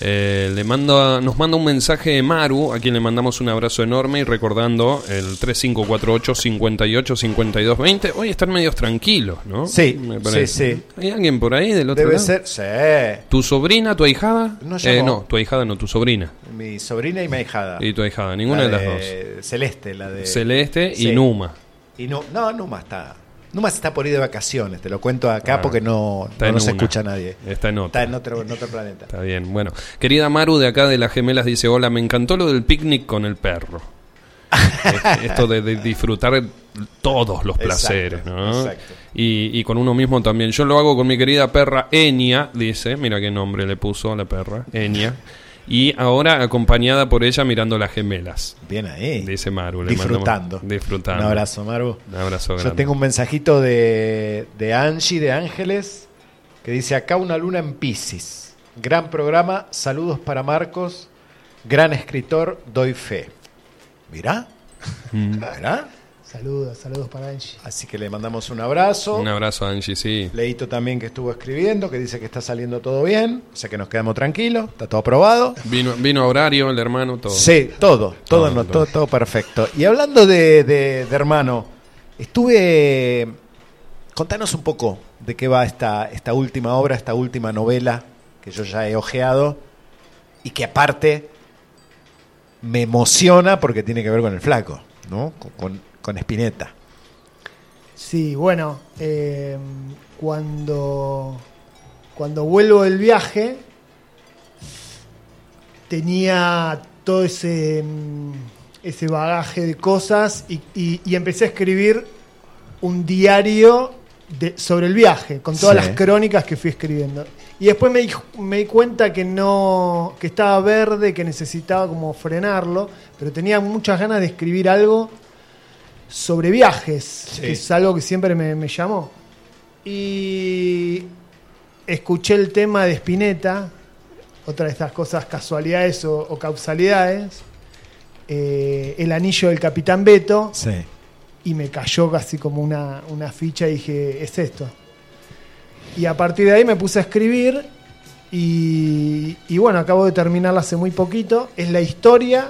Speaker 3: Eh, le manda, nos manda un mensaje de Maru, a quien le mandamos un abrazo enorme y recordando el 3548 58 52 20. Hoy están medios tranquilos, ¿no?
Speaker 1: Sí,
Speaker 3: Me
Speaker 1: sí, sí.
Speaker 3: ¿Hay alguien por ahí del otro
Speaker 1: Debe
Speaker 3: lado?
Speaker 1: ser. Sí.
Speaker 3: ¿Tu sobrina, tu ahijada?
Speaker 1: No
Speaker 3: eh, no, tu ahijada no, tu sobrina.
Speaker 1: Mi sobrina y mi ahijada.
Speaker 3: Y tu ahijada, ninguna
Speaker 1: La
Speaker 3: de las dos.
Speaker 1: Celeste, la de.
Speaker 3: Celeste y
Speaker 1: Sí.
Speaker 3: Numa.
Speaker 1: Y no, no, Numa está. Numa se está por ir de vacaciones, te lo cuento acá
Speaker 3: Ah,
Speaker 1: porque no, no nos
Speaker 3: una.
Speaker 1: escucha nadie.
Speaker 3: Está en otra.
Speaker 1: Está en otro, en otro planeta.
Speaker 3: Está bien, bueno. Querida Maru de acá de las gemelas dice, hola, me encantó lo del picnic con el perro. *laughs* Esto de, de disfrutar todos los
Speaker 1: Exacto,
Speaker 3: placeres, ¿no?
Speaker 1: exacto.
Speaker 3: Y, y con uno mismo también. Yo lo hago con mi querida perra Enia, dice, mira qué nombre le puso a la perra, Enia. Y ahora acompañada por ella mirando las gemelas,
Speaker 1: Bien ahí.
Speaker 3: dice Maru. le
Speaker 1: Disfrutando.
Speaker 3: mandamos- disfrutando.
Speaker 1: Un abrazo, Maru.
Speaker 3: Un abrazo
Speaker 1: Yo
Speaker 3: grande.
Speaker 1: tengo un mensajito de, de Angie de Ángeles que dice acá una luna en Pisces. Gran programa, saludos para Marcos, gran escritor, doy fe. ¿Mirá?
Speaker 3: Mm. *laughs*
Speaker 1: ¿Mirá?
Speaker 7: Saludos, saludos para Angie.
Speaker 1: Así que le mandamos un abrazo.
Speaker 3: Un abrazo Angie, sí.
Speaker 1: Leito también que estuvo escribiendo, que dice que está saliendo todo bien, o sea que nos quedamos tranquilos, está todo aprobado.
Speaker 3: Vino, vino a horario el hermano, todo.
Speaker 1: Sí, todo, todo,
Speaker 3: Todo,
Speaker 1: no,
Speaker 3: todo.
Speaker 1: todo, todo perfecto. Y hablando de, de- de hermano, estuve. Contanos un poco de qué va esta, esta última obra, esta última novela que yo ya he ojeado y que aparte me emociona porque tiene que ver con el flaco, ¿no? Con, con, con Spinetta.
Speaker 7: Sí, bueno, eh, cuando, cuando vuelvo del viaje, tenía todo ese, mm, ese bagaje de cosas y, y- y empecé a escribir un diario de- sobre el viaje, con todas
Speaker 1: Sí.
Speaker 7: las crónicas que fui escribiendo. Y después me di, me di cuenta que no que estaba verde, que necesitaba como frenarlo, pero tenía muchas ganas de escribir algo sobre viajes,
Speaker 1: Sí.
Speaker 7: que es algo que siempre me, me llamó. Y escuché el tema de Spinetta, otra de estas cosas casualidades o, o causalidades, eh, el anillo del Capitán Beto,
Speaker 1: Sí.
Speaker 7: y me cayó casi como una, una ficha y dije, es esto. Y a partir de ahí me puse a escribir Y, y bueno, acabo de terminarla hace muy poquito. Es la historia,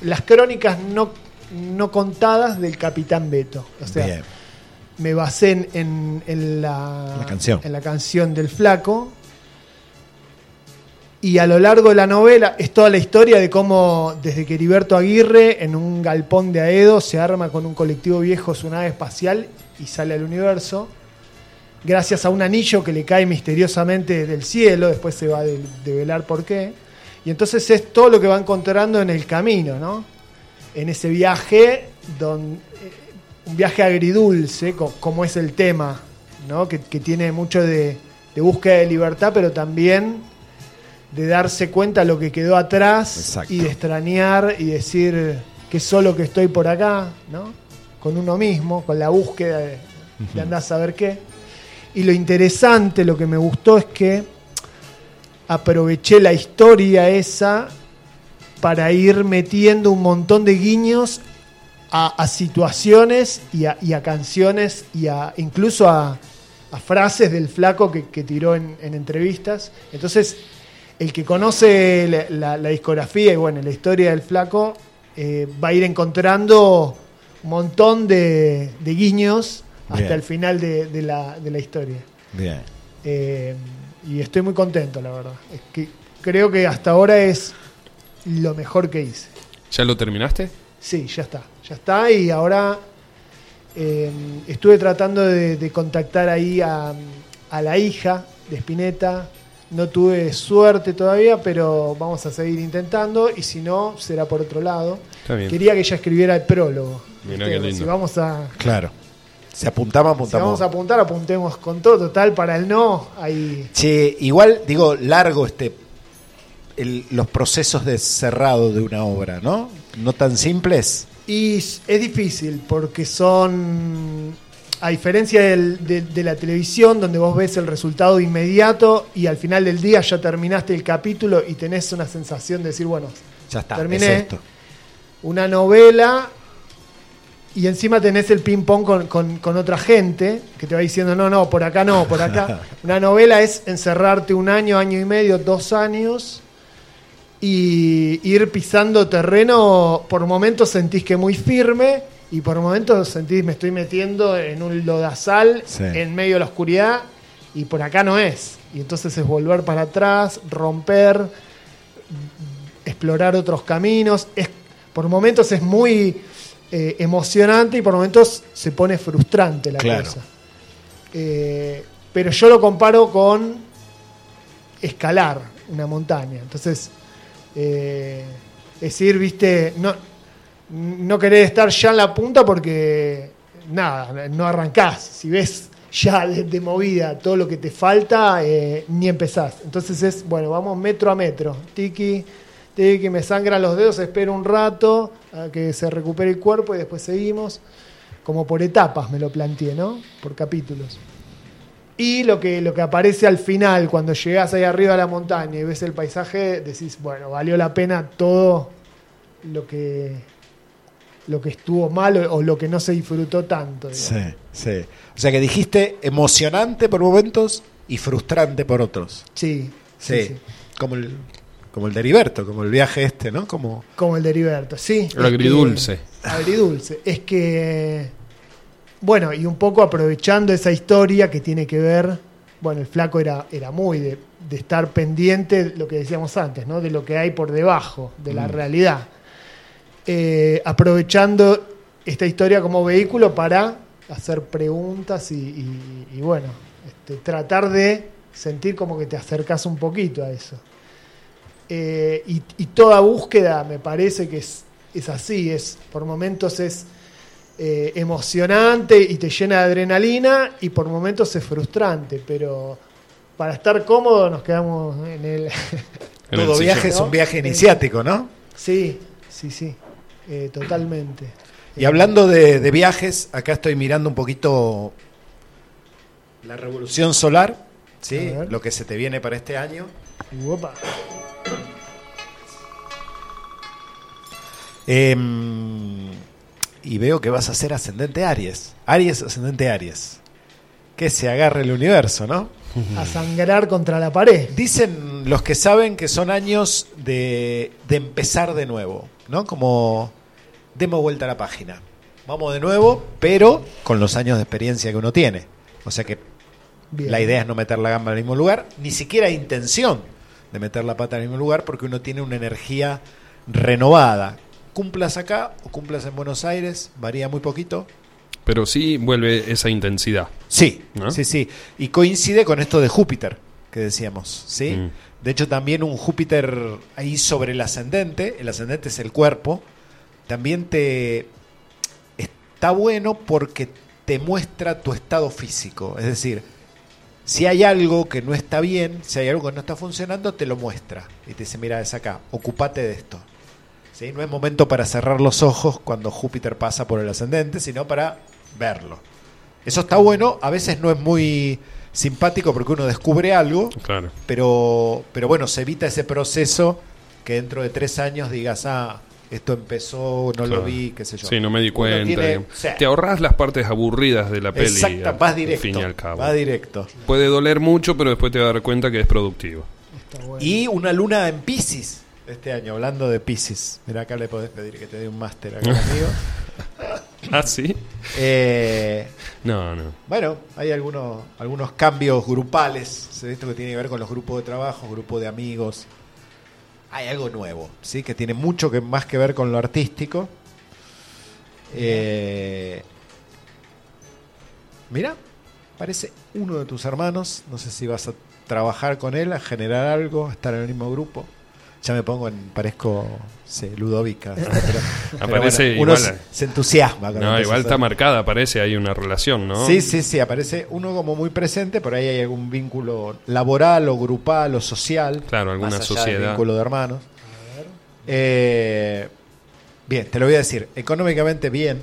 Speaker 7: las crónicas no, no contadas del Capitán Beto. O sea,
Speaker 1: Bien.
Speaker 7: me basé en, en- en la,
Speaker 1: La canción.
Speaker 7: en la canción del flaco. Y a lo largo de la novela es toda la historia de cómo desde que Heriberto Aguirre en un galpón de Aedo se arma con un colectivo viejo su nave espacial y sale al universo. Gracias a un anillo que le cae misteriosamente del cielo, después se va a de- develar por qué. Y entonces es todo lo que va encontrando en el camino, ¿no? En ese viaje, don- eh, un viaje agridulce, co- como es el tema, ¿no? Que, que tiene mucho de, de búsqueda de libertad, pero también de darse cuenta lo que quedó atrás
Speaker 1: Exacto.
Speaker 7: y de extrañar y decir que solo que estoy por acá, ¿no? Con uno mismo, con la búsqueda de, de andar a saber qué. Y lo interesante, lo que me gustó es que aproveché la historia esa para ir metiendo un montón de guiños a, a situaciones y a, y a canciones y a incluso a, a frases del flaco que, que tiró en, en entrevistas. Entonces, el que conoce la, la- la discografía y bueno, la historia del flaco eh, va a ir encontrando un montón de, de guiños hasta
Speaker 1: Bien.
Speaker 7: el final de, de la, de la historia.
Speaker 1: Bien.
Speaker 7: Eh, y estoy muy contento, la verdad. Es que creo que hasta ahora es lo mejor que hice.
Speaker 3: ¿Ya lo terminaste?
Speaker 7: Sí, ya está. Ya está y ahora eh, estuve tratando de, de contactar ahí a, a la hija de Spinetta. No tuve suerte todavía, pero vamos a seguir intentando y si no, será por otro lado.
Speaker 3: Está bien.
Speaker 7: Quería que ella escribiera el prólogo.
Speaker 3: Mirá
Speaker 7: ¿viste?
Speaker 3: qué lindo.
Speaker 7: Si vamos a,
Speaker 1: Claro. Si apuntamos,
Speaker 7: si
Speaker 1: apuntamos.
Speaker 7: vamos a apuntar, apuntemos con todo. Total, para el no, ahí
Speaker 1: Che, igual, digo, largo este el- los procesos de cerrado de una obra, ¿no? No tan simples.
Speaker 7: Y es difícil porque son, a diferencia del- de, de la televisión, donde vos ves el resultado inmediato y al final del día ya terminaste el capítulo y tenés una sensación de decir, bueno,
Speaker 1: Ya está,
Speaker 7: Terminé.
Speaker 1: es esto.
Speaker 7: una novela y encima tenés el ping-pong con, con- con otra gente que te va diciendo, no, no, por acá no, por acá. *laughs* Una novela es encerrarte un año, año y medio, dos años y ir pisando terreno, por momentos sentís que muy firme y por momentos sentís me estoy metiendo en un lodazal
Speaker 1: Sí.
Speaker 7: en medio de la oscuridad y por acá no es. Y entonces es volver para atrás, romper, explorar otros caminos. Es, por momentos es muy eh, emocionante y por momentos se pone frustrante la
Speaker 1: Claro.
Speaker 7: cosa. Eh, pero yo lo comparo con escalar una montaña. Entonces, eh, es decir, viste, no, no querés estar ya en la punta porque nada, no arrancás. Si ves ya de, movida todo lo que te falta, eh, ni empezás. Entonces es, bueno, vamos metro a metro. Tiki, tiki, me sangran los dedos, espero un rato a que se recupere el cuerpo y después seguimos. Como por etapas me lo planteé, ¿no? Por capítulos. Y lo que, lo que aparece al final, cuando llegás ahí arriba a la montaña y ves el paisaje, decís, bueno, valió la pena todo lo que, lo que estuvo mal o, o lo que no se disfrutó tanto. digamos.
Speaker 1: Sí, sí. O sea que dijiste emocionante por momentos y frustrante por otros.
Speaker 7: Sí,
Speaker 1: Sí.
Speaker 7: sí, sí.
Speaker 1: Como el como el de Heriberto, como el viaje este, ¿no? Como
Speaker 7: Como el de Heriberto, sí.
Speaker 3: El
Speaker 7: es que-
Speaker 3: agridulce.
Speaker 7: agridulce. Es que, bueno, y un poco aprovechando esa historia que tiene que ver, bueno, el flaco era, era muy de, de estar pendiente, lo que decíamos antes, ¿no? De lo que hay por debajo, de la realidad. Eh, aprovechando esta historia como vehículo para hacer preguntas y, y- y, bueno, este, tratar de sentir como que te acercas un poquito a eso. Eh, y, y toda búsqueda me parece que es, es así, es por momentos es eh, emocionante y te llena de adrenalina y por momentos es frustrante, pero para estar cómodo nos quedamos en el...
Speaker 3: En el
Speaker 1: todo
Speaker 3: sillón.
Speaker 1: viaje es un viaje iniciático, ¿no?
Speaker 7: sí, sí, sí, eh, totalmente.
Speaker 1: Y hablando de, de viajes, acá estoy mirando un poquito la revolución solar, ¿sí? Lo que se te viene para este año. Em, y veo que vas a ser ascendente Aries. Aries, ascendente Aries. Que se agarre el universo, ¿no?
Speaker 7: A sangrar contra la pared.
Speaker 1: Dicen los que saben que son años de, de empezar de nuevo, ¿no? Como demos vuelta a la página. Vamos de nuevo, pero con los años de experiencia que uno tiene. O sea que
Speaker 7: Bien.
Speaker 1: la idea es no meter la gamba en el mismo lugar, ni siquiera hay intención de meter la pata en el mismo lugar porque uno tiene una energía renovada. Cumplas acá o cumplas en Buenos Aires, varía muy poquito.
Speaker 3: Pero sí vuelve esa intensidad.
Speaker 1: Sí,
Speaker 3: ¿No?
Speaker 1: sí, sí. Y coincide con esto de Júpiter que decíamos, ¿sí?
Speaker 3: Mm.
Speaker 1: De hecho, también un Júpiter ahí sobre el ascendente, el ascendente es el cuerpo, también te está bueno porque te muestra tu estado físico. Es decir, si hay algo que no está bien, si hay algo que no está funcionando, te lo muestra. Y te dice, mira, es acá, ocupate de esto. ¿Sí? No es momento para cerrar los ojos cuando Júpiter pasa por el ascendente, sino para verlo. Eso está bueno, a veces no es muy simpático porque uno descubre algo,
Speaker 3: Claro.
Speaker 1: pero, pero bueno, se evita ese proceso que dentro de tres años digas, ah, esto empezó, no lo vi, qué sé yo.
Speaker 3: Sí, no me di
Speaker 1: Uno
Speaker 3: cuenta.
Speaker 1: tiene-.
Speaker 3: Te ahorras las partes aburridas de la peli.
Speaker 1: Exacta,
Speaker 3: al-
Speaker 1: vas
Speaker 3: al
Speaker 1: directo.
Speaker 3: fin y al cabo.
Speaker 1: Va directo.
Speaker 3: Puede doler mucho, pero después te vas a dar cuenta que es productivo.
Speaker 7: Está bueno.
Speaker 1: Y una luna en Pisces este año, hablando de Pisces. Mira, acá le podés pedir que te dé un máster acá *laughs* conmigo.
Speaker 3: ¿Ah, sí?
Speaker 1: Eh,
Speaker 3: No, no.
Speaker 1: bueno, hay algunos, algunos cambios grupales, esto que tiene que ver con los grupos de trabajo, grupos de amigos. Hay algo nuevo, ¿sí? que tiene mucho que, más que ver con lo artístico. Eh, mira, parece uno de tus hermanos, no sé si vas a trabajar con él, a generar algo, a estar en el mismo grupo. Ya me pongo en, parezco sí, Ludovica. *laughs* pero- pero
Speaker 3: Aparece
Speaker 1: bueno, uno
Speaker 3: igual.
Speaker 1: se, se entusiasma. con
Speaker 3: No, igual
Speaker 1: a-
Speaker 3: está marcada, aparece ahí una relación, ¿no?
Speaker 1: Sí, sí, sí, aparece uno como muy presente, por ahí hay algún vínculo laboral o grupal o social.
Speaker 3: Claro, alguna
Speaker 1: más allá del
Speaker 3: sociedad.
Speaker 1: vínculo de hermanos. Eh, bien, te lo voy a decir. Económicamente bien,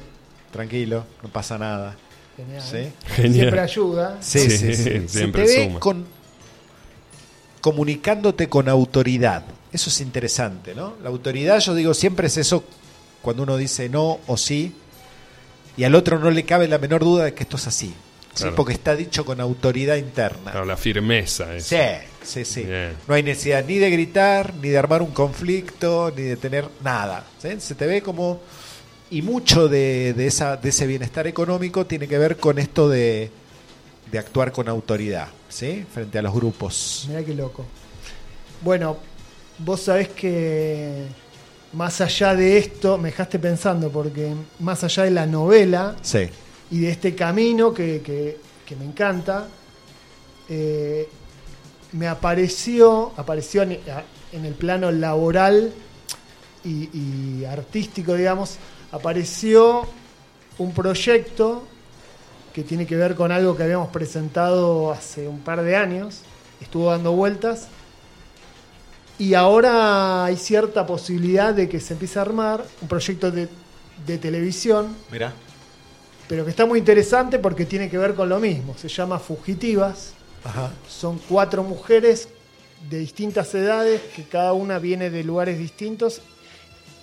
Speaker 1: tranquilo, no pasa nada.
Speaker 7: Genial.
Speaker 1: ¿Sí?
Speaker 3: Genial.
Speaker 7: Siempre ayuda.
Speaker 1: Sí,
Speaker 3: Sí,
Speaker 1: sí, sí. Se
Speaker 3: siempre
Speaker 1: te ve
Speaker 3: suma.
Speaker 1: con, comunicándote con autoridad. Eso es interesante, ¿no? La autoridad, yo digo, siempre es eso cuando uno dice no o sí, y al otro no le cabe la menor duda de que esto es así. ¿sí? Porque está dicho con autoridad interna.
Speaker 3: Claro, la firmeza es.
Speaker 1: Sí, sí, sí.
Speaker 3: Bien.
Speaker 1: No hay necesidad ni de gritar, ni de armar un conflicto, ni de tener nada. ¿sí? Se te ve como... Y mucho de, de esa, de ese bienestar económico tiene que ver con esto de, de actuar con autoridad, ¿sí? Frente a los grupos.
Speaker 7: Mirá qué loco. Bueno, vos sabés que más allá de esto, me dejaste pensando, porque más allá de la novela
Speaker 1: Sí,
Speaker 7: y de este camino que, que- que me encanta, eh, me apareció, apareció en, en el plano laboral y, y artístico, digamos, apareció un proyecto que tiene que ver con algo que habíamos presentado hace un par de años, estuvo dando vueltas, y ahora hay cierta posibilidad de que se empiece a armar un proyecto de, de televisión,
Speaker 1: mira.
Speaker 7: pero que está muy interesante porque tiene que ver con lo mismo, se llama Fugitivas,
Speaker 1: Ajá.
Speaker 7: son cuatro mujeres de distintas edades que cada una viene de lugares distintos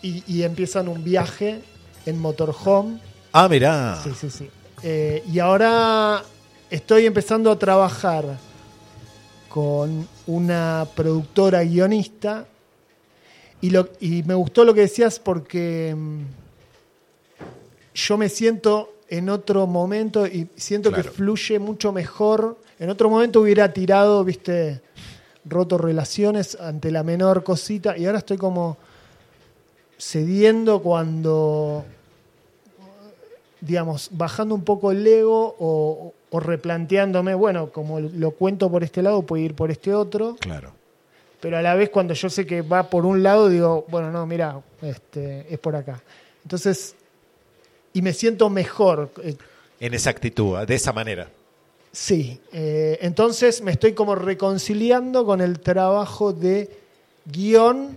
Speaker 7: y, y empiezan un viaje en motorhome.
Speaker 1: Ah, mirá.
Speaker 7: Sí, sí, sí. Eh, y ahora estoy empezando a trabajar con una productora guionista y, lo, y me gustó lo que decías porque mm, yo me siento en otro momento y siento
Speaker 1: Claro.
Speaker 7: que fluye mucho mejor. En otro momento hubiera tirado, viste, roto relaciones ante la menor cosita y ahora estoy como cediendo cuando digamos, bajando un poco el ego o, o replanteándome, bueno, como lo cuento por este lado, puede ir por este otro,
Speaker 1: Claro.
Speaker 7: pero a la vez cuando yo sé que va por un lado, digo, bueno, no, mira, este, es por acá. Entonces, y me siento mejor. eh,
Speaker 1: En esa actitud, de esa manera.
Speaker 7: Sí, eh, entonces me estoy como reconciliando con el trabajo de guion,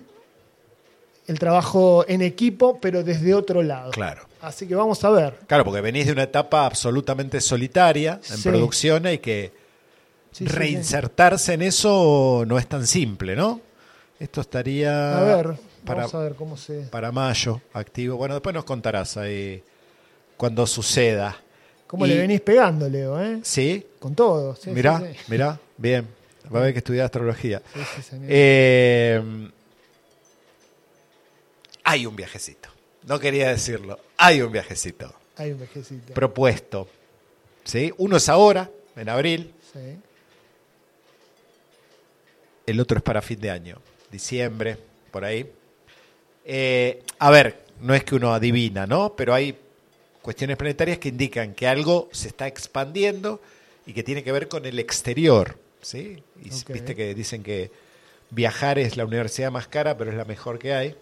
Speaker 7: el trabajo en equipo, pero desde otro lado.
Speaker 1: Claro.
Speaker 7: Así que vamos a ver.
Speaker 1: Claro, porque venís de una etapa absolutamente solitaria en
Speaker 7: Sí.
Speaker 1: producción y que
Speaker 7: Sí, sí, sí.
Speaker 1: reinsertarse en eso no es tan simple, ¿no? Esto estaría
Speaker 7: A ver,
Speaker 1: para,
Speaker 7: vamos a ver cómo se...
Speaker 1: para mayo activo. Bueno, después nos contarás ahí cuando suceda.
Speaker 7: ¿Cómo
Speaker 1: Y-
Speaker 7: le venís pegando, Leo? ¿eh?
Speaker 1: Sí,
Speaker 7: Con todo. sí,
Speaker 1: mirá, mirá, bien. Va a haber que estudiar astrología.
Speaker 7: Sí, sí, señor.
Speaker 1: Eh, hay un viajecito. No quería decirlo. Hay un viajecito
Speaker 7: Hay un vejecito.
Speaker 1: propuesto. ¿Sí? Uno es ahora, en abril.
Speaker 7: Sí.
Speaker 1: El otro es para fin de año, diciembre, por ahí. Eh, a ver, no es que uno adivina, ¿no? Pero hay cuestiones planetarias que indican que algo se está expandiendo y que tiene que ver con el exterior, ¿sí? Y viste que dicen que viajar es la universidad más cara, pero es la mejor que hay.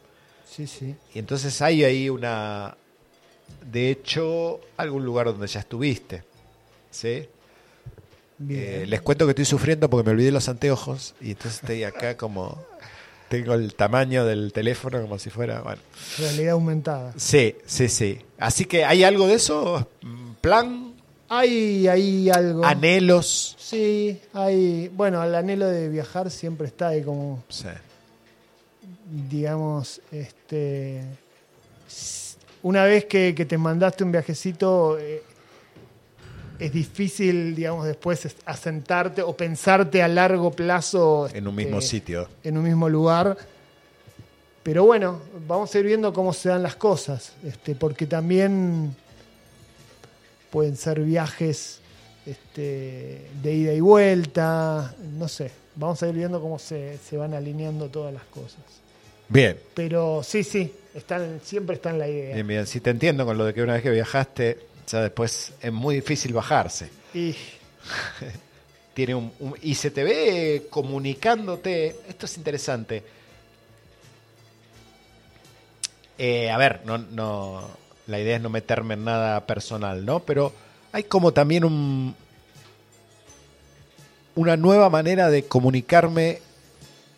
Speaker 7: Sí, sí.
Speaker 1: Y entonces hay ahí una, de hecho, algún lugar donde ya estuviste, ¿sí? Eh, les cuento que estoy sufriendo porque me olvidé los anteojos y entonces estoy acá como tengo el tamaño del teléfono como si fuera, bueno.
Speaker 7: Realidad aumentada.
Speaker 1: Sí, sí, sí. Así que hay algo de eso, plan,
Speaker 7: Hay, hay algo.
Speaker 1: anhelos.
Speaker 7: Sí, hay. Bueno, el anhelo de viajar siempre está ahí como,
Speaker 1: Sí.
Speaker 7: Digamos, este. Una vez que, que te mandaste un viajecito, eh, es difícil, digamos, después es- asentarte o pensarte a largo plazo.
Speaker 1: En un
Speaker 7: este,
Speaker 1: mismo sitio.
Speaker 7: en un mismo lugar. Pero bueno, vamos a ir viendo cómo se dan las cosas, este, porque también pueden ser viajes este, de ida y vuelta, no sé, vamos a ir viendo cómo se, se van alineando todas las cosas.
Speaker 1: Bien,
Speaker 7: Pero sí, sí, están, siempre está en la idea.
Speaker 1: bien, bien. Si te entiendo con lo de que una vez que viajaste, ya después es muy difícil bajarse.
Speaker 7: Y *laughs*
Speaker 1: Tiene un, un- y se te ve comunicándote. Esto es interesante. Eh, a ver, no, no, la idea es no meterme en nada personal, ¿no? Pero hay como también un, una nueva manera de comunicarme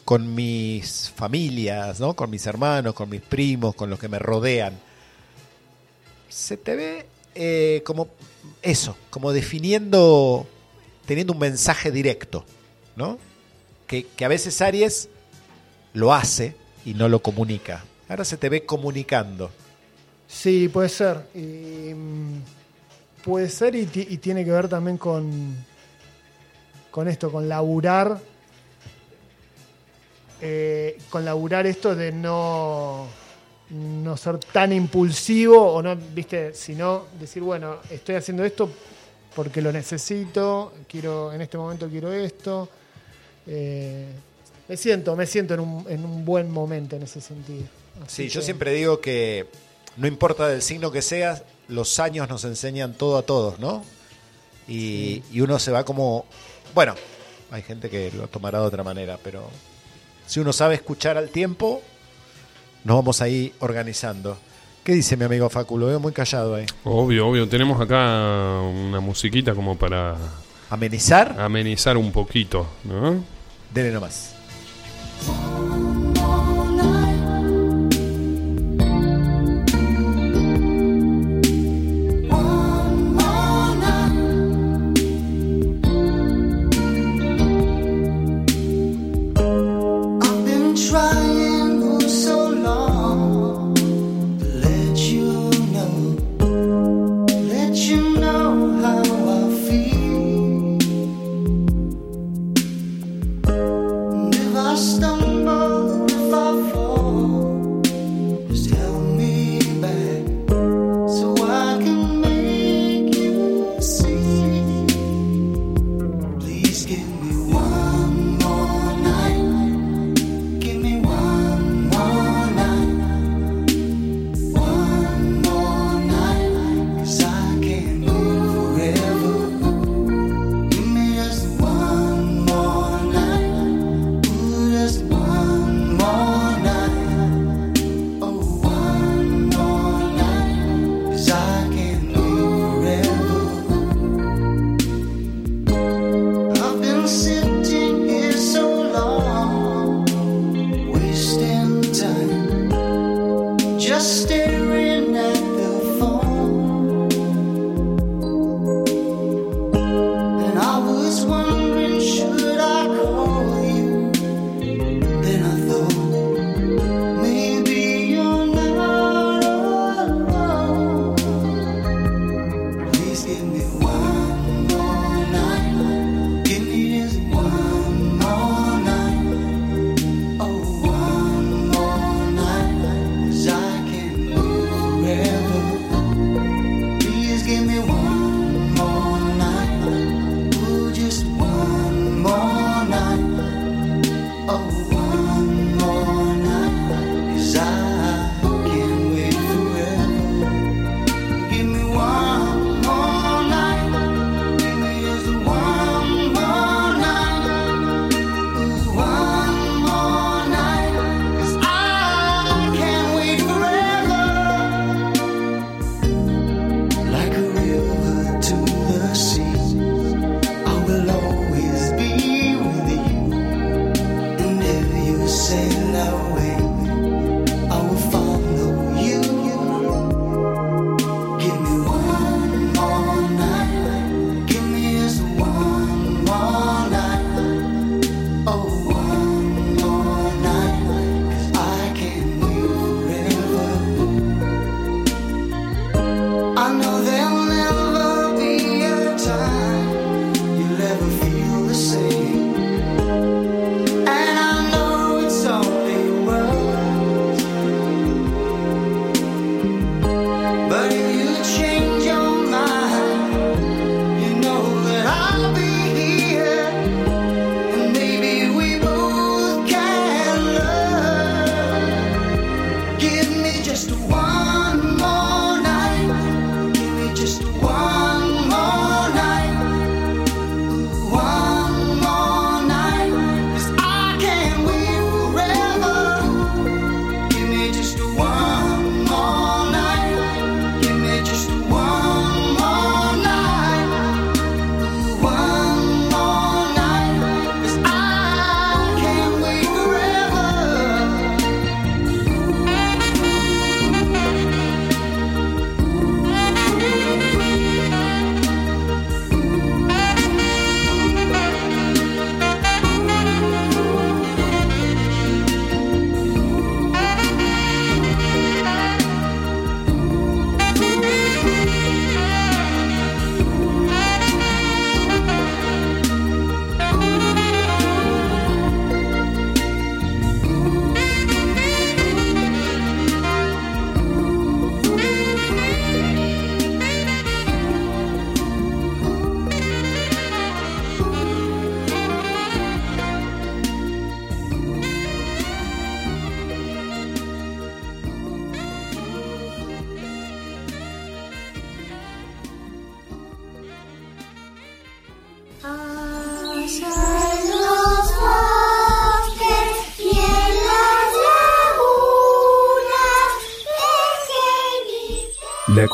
Speaker 1: con mis familias, ¿no? Con mis hermanos, con mis primos, con los que me rodean. Se te ve eh, como eso, como definiendo, teniendo un mensaje directo, ¿no? Que, que a veces Aries lo hace y no lo comunica. Ahora se te ve comunicando.
Speaker 7: Sí, puede ser. Y, mm, puede ser y, y tiene que ver también con, con esto, con laburar. Eh, con laburar esto de no, no ser tan impulsivo o no, viste, sino decir, bueno, estoy haciendo esto porque lo necesito, quiero, en este momento quiero esto. Eh, me siento, me siento en un, en un buen momento en ese sentido. Así
Speaker 1: Sí, yo siempre digo que no importa del signo que seas, los años nos enseñan todo a todos, ¿no? Y, y uno se va como... Bueno, hay gente que lo tomará de otra manera, pero si uno sabe escuchar al tiempo, nos vamos ahí organizando. ¿Qué dice mi amigo Facu? Lo veo muy callado ahí.
Speaker 3: Obvio, obvio. Tenemos acá una musiquita como para
Speaker 1: ¿Amenizar?
Speaker 3: amenizar un poquito, ¿no?
Speaker 1: Dele nomás.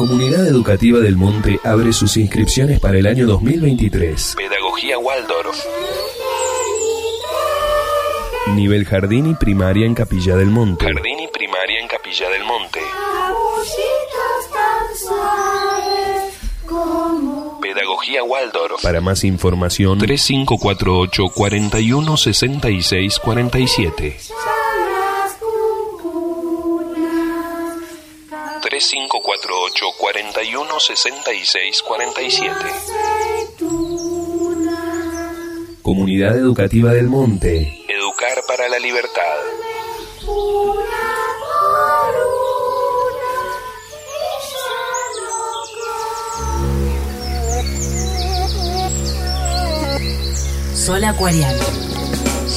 Speaker 3: Comunidad educativa del Monte abre sus inscripciones para el año 2023.
Speaker 9: Pedagogía Waldorf.
Speaker 3: Nivel jardín y primaria en Capilla del Monte.
Speaker 9: Jardín y primaria en Capilla del Monte. Pedagogía Waldorf.
Speaker 3: Para más información,
Speaker 9: 3548 41 66 47. 3548 41 66 47.
Speaker 3: Comunidad Educativa del Monte.
Speaker 9: Educar para la libertad.
Speaker 10: Sol Acuariano.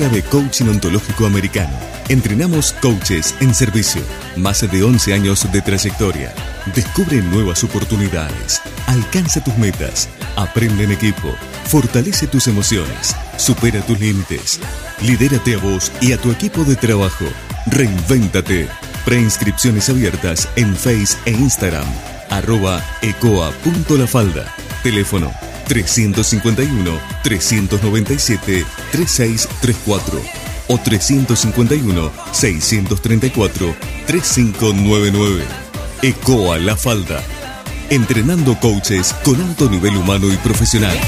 Speaker 11: Escuela de Coaching Ontológico Americano. Entrenamos coaches en servicio. Más de 11 años de trayectoria. Descubre nuevas oportunidades. Alcanza tus metas. Aprende en equipo. Fortalece tus emociones. Supera tus límites. Lidérate a vos y a tu equipo de trabajo. Reinvéntate. Preinscripciones abiertas en Face e Instagram. Arroba ecoa.lafalda. Teléfono 351 397 3634 o 351 634 3599. ECOA La Falda. Entrenando coaches con alto nivel humano y profesional.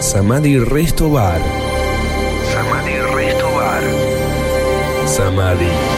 Speaker 3: Samadhi Resto Bar.
Speaker 9: Samadhi Resto Bar.
Speaker 3: Samadhi.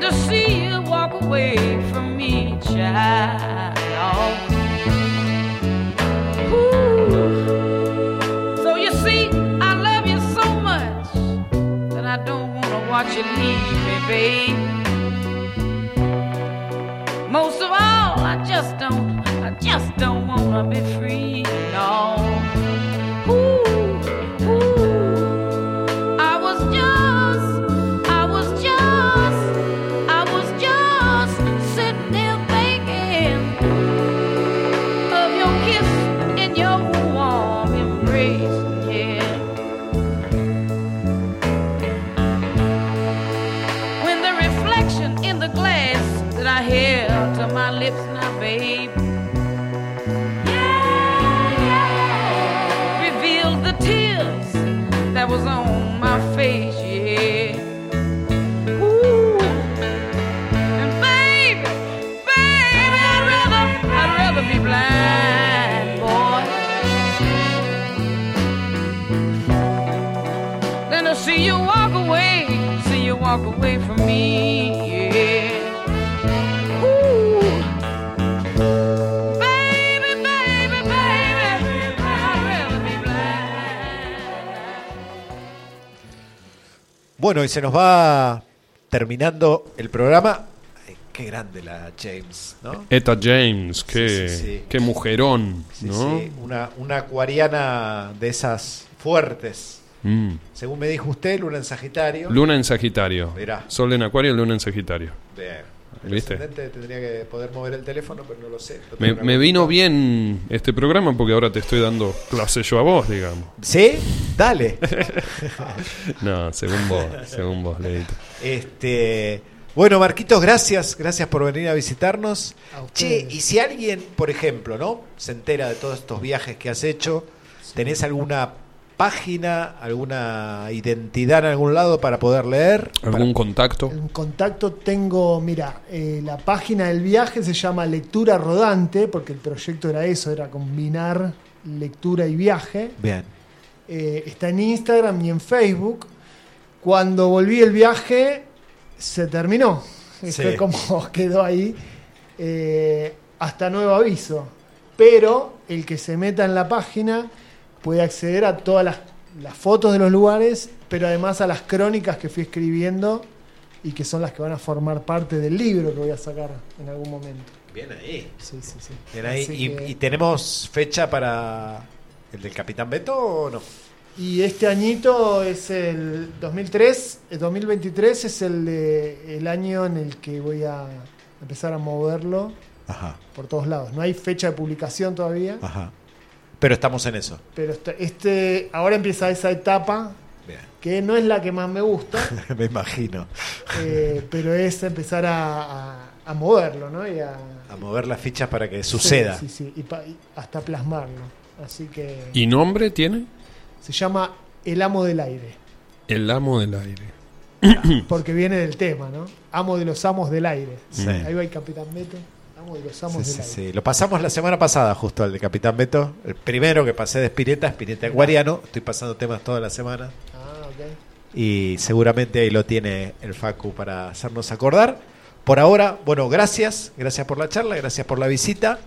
Speaker 12: Than to see you walk away from me, child. Ooh. So you see, I love you so much that I don't wanna watch you leave me, babe. Most of all, I just don't, I just don't wanna be free, no. Away from me, yeah. Ooh, baby, baby, baby, I'd rather be
Speaker 1: Bueno, y se nos va terminando el programa. Ay, qué grande la James, ¿no?
Speaker 3: Eta James, qué,
Speaker 1: Sí, sí, sí.
Speaker 3: qué mujerón,
Speaker 1: Sí,
Speaker 3: ¿no?
Speaker 1: sí, una, una acuariana de esas fuertes.
Speaker 3: Mm.
Speaker 1: Según me dijo usted, luna en Sagitario.
Speaker 3: Luna en Sagitario.
Speaker 1: Mirá.
Speaker 3: Sol en Acuario, Luna en Sagitario.
Speaker 1: Bien. El
Speaker 3: ¿Viste?
Speaker 1: ascendente tendría que poder mover el teléfono, pero no lo sé.
Speaker 3: Me, vino bien este programa porque ahora te estoy dando clase yo a vos, digamos.
Speaker 1: ¿Sí? Dale. *laughs*
Speaker 3: No, según vos, *laughs* según vos, Leito.
Speaker 1: Este, bueno, Marquitos, gracias, gracias por venir a visitarnos. Che, y si alguien, por ejemplo, ¿no? Se entera de todos estos viajes que has hecho, ¿tenés alguna página, alguna identidad en algún lado para poder leer?
Speaker 3: ¿Algún contacto?
Speaker 7: En contacto tengo, mira, eh, la página del viaje se llama Lectura Rodante, porque el proyecto era eso, era combinar lectura y viaje.
Speaker 1: Bien.
Speaker 7: Eh, está en Instagram y en Facebook. Cuando volví el viaje, se terminó.
Speaker 1: Sí.
Speaker 7: Fue como *laughs* quedó ahí. eh, hasta nuevo aviso. Pero el que se meta en la página puede acceder a todas las, las fotos de los lugares, pero además a las crónicas que fui escribiendo y que son las que van a formar parte del libro que voy a sacar en algún momento.
Speaker 1: Bien ahí.
Speaker 7: Sí, sí, sí.
Speaker 1: Bien ahí. ¿Y,
Speaker 7: que-
Speaker 1: y tenemos fecha para el del Capitán Beto o no?
Speaker 7: Y este añito es el 2003, el 2023 es el, de- el año en el que voy a empezar a moverlo
Speaker 1: Ajá,
Speaker 7: por todos lados. No hay fecha de publicación todavía,
Speaker 1: ajá. Pero estamos en eso.
Speaker 7: pero este, este- ahora empieza esa etapa
Speaker 1: Bien.
Speaker 7: que no es la que más me gusta, *laughs*
Speaker 1: Me imagino.
Speaker 7: eh, pero es empezar a, a- a moverlo, ¿no? Y a,
Speaker 1: A mover las fichas para que suceda.
Speaker 7: Sí, sí, sí, y pa- y hasta plasmarlo. Así que
Speaker 3: ¿Y nombre tiene?
Speaker 7: se llama El Amo del Aire.
Speaker 3: El amo del aire.
Speaker 7: Porque viene del tema, ¿no? Amo de los amos del aire.
Speaker 1: Sí.
Speaker 7: Ahí va el Capitán Beto. Amo de los amos
Speaker 1: Sí,
Speaker 7: del
Speaker 1: sí,
Speaker 7: aire.
Speaker 1: sí. Lo pasamos la semana pasada, justo al de Capitán Beto. El primero que pasé de Spinetta, Spinetta Acuariano. Estoy pasando temas toda la semana.
Speaker 7: Ah, ok.
Speaker 1: Y seguramente ahí lo tiene el Facu para hacernos acordar. Por ahora, bueno, gracias. Gracias por la charla, gracias por la visita.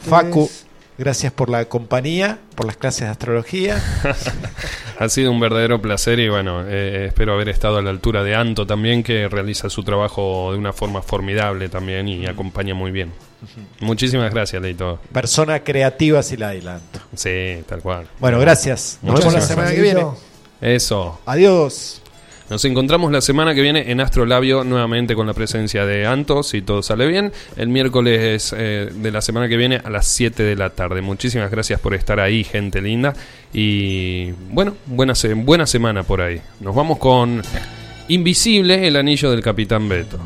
Speaker 1: Facu, gracias por la compañía, por las clases de astrología. *laughs*
Speaker 3: Ha sido un verdadero placer y bueno, eh, espero haber estado a la altura de Anto también, que realiza su trabajo de una forma formidable también y acompaña muy bien. Muchísimas gracias, Leito.
Speaker 1: Persona creativa, si la adelanto.
Speaker 3: Sí, tal cual.
Speaker 1: Bueno, gracias. Nos vemos la semana que viene.
Speaker 3: Eso.
Speaker 1: Adiós.
Speaker 3: Nos encontramos la semana que viene en Astrolabio nuevamente con la presencia de Anto, si todo sale bien, el miércoles eh, de la semana que viene a las 7 de la tarde. Muchísimas gracias por estar ahí, gente linda. Y bueno, buena, buena semana por ahí. Nos vamos con Invisible, el anillo del Capitán Beto.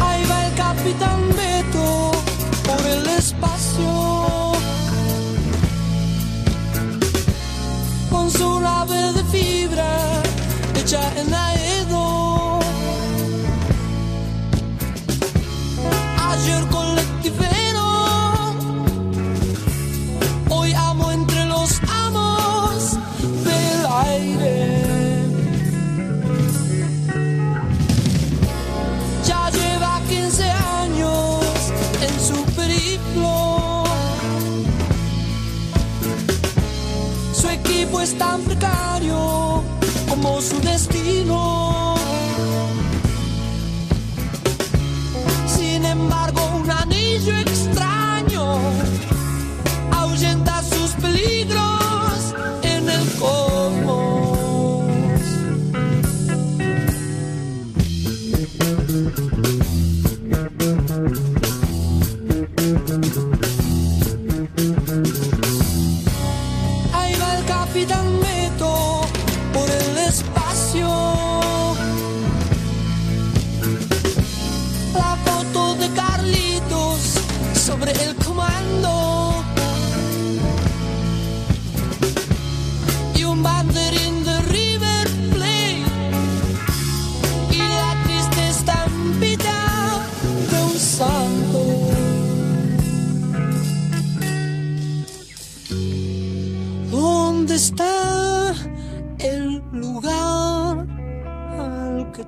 Speaker 13: Ahí va el capitán equipo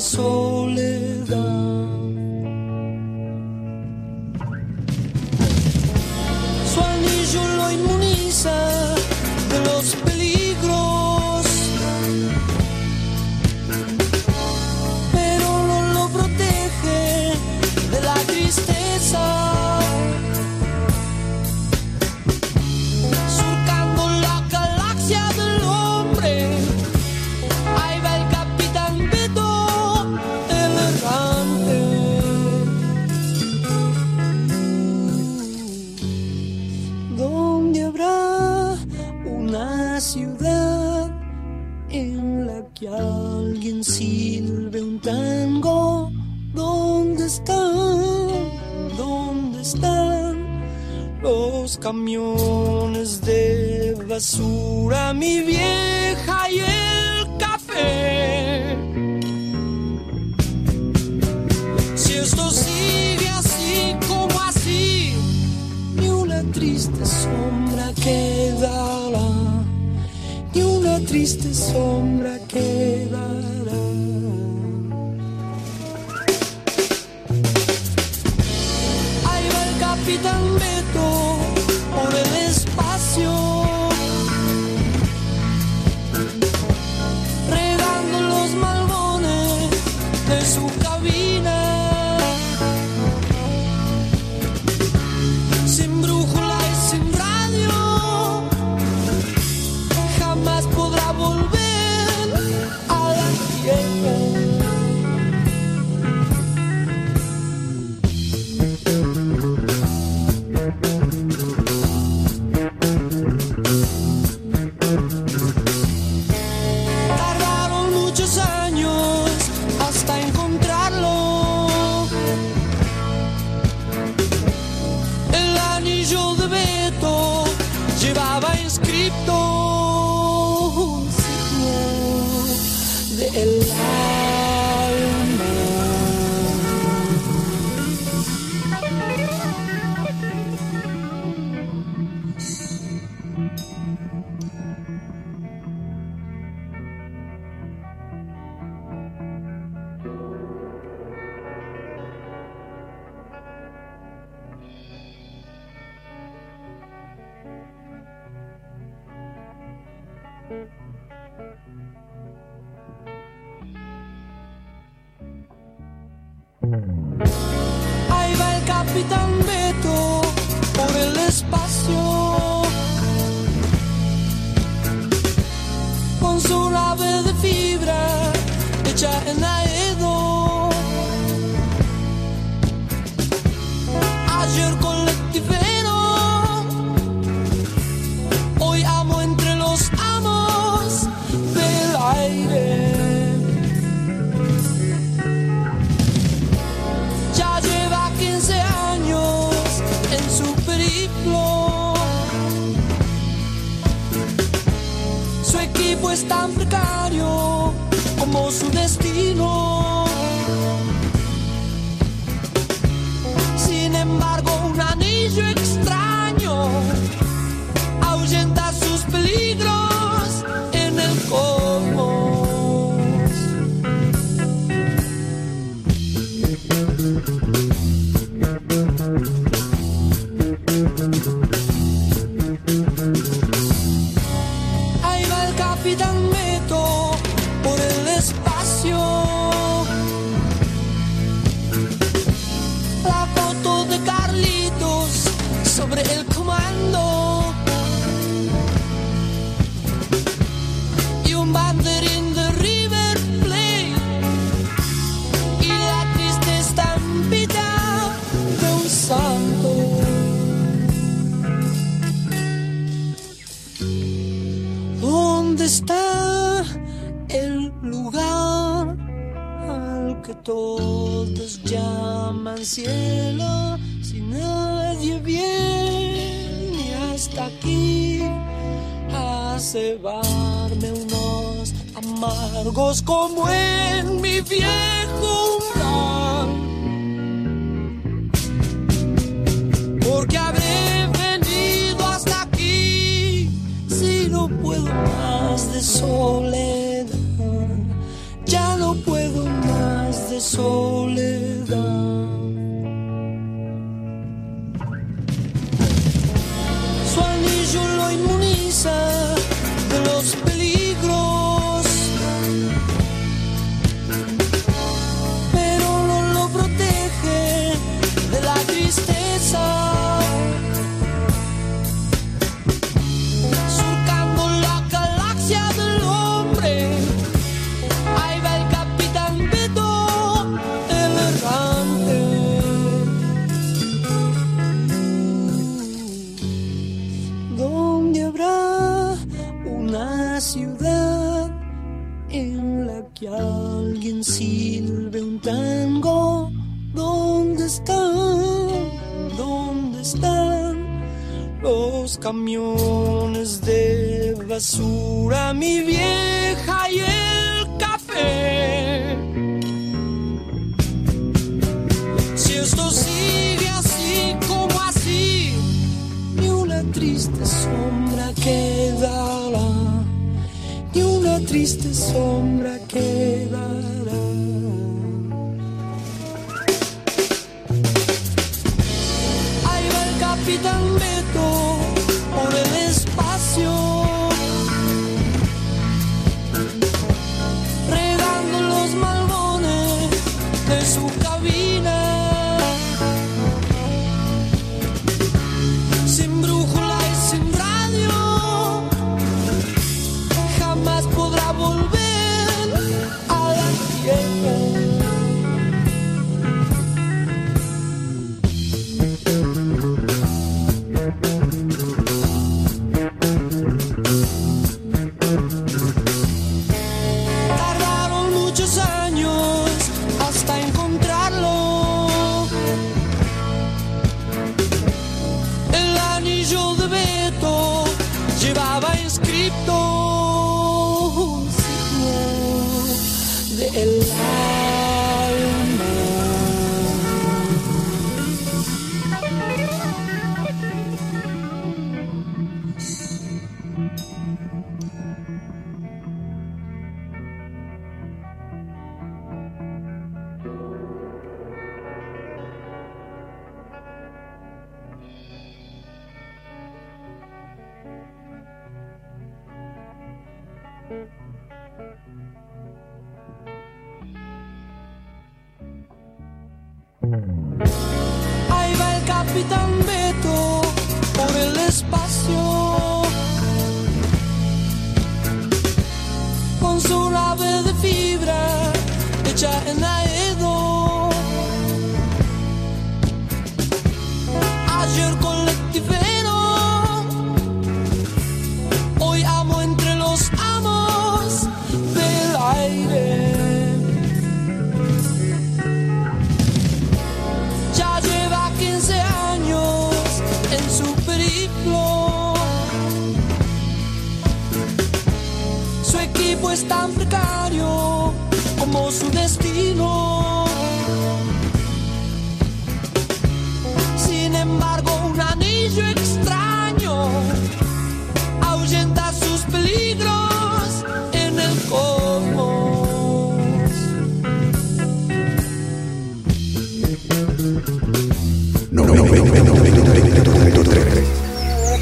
Speaker 13: Soledad. Su anillo lo inmuniza camiones de basura? Mi vieja y el café. Si esto sigue así como así, ni una triste sombra quedará, ni una triste sombra quedará.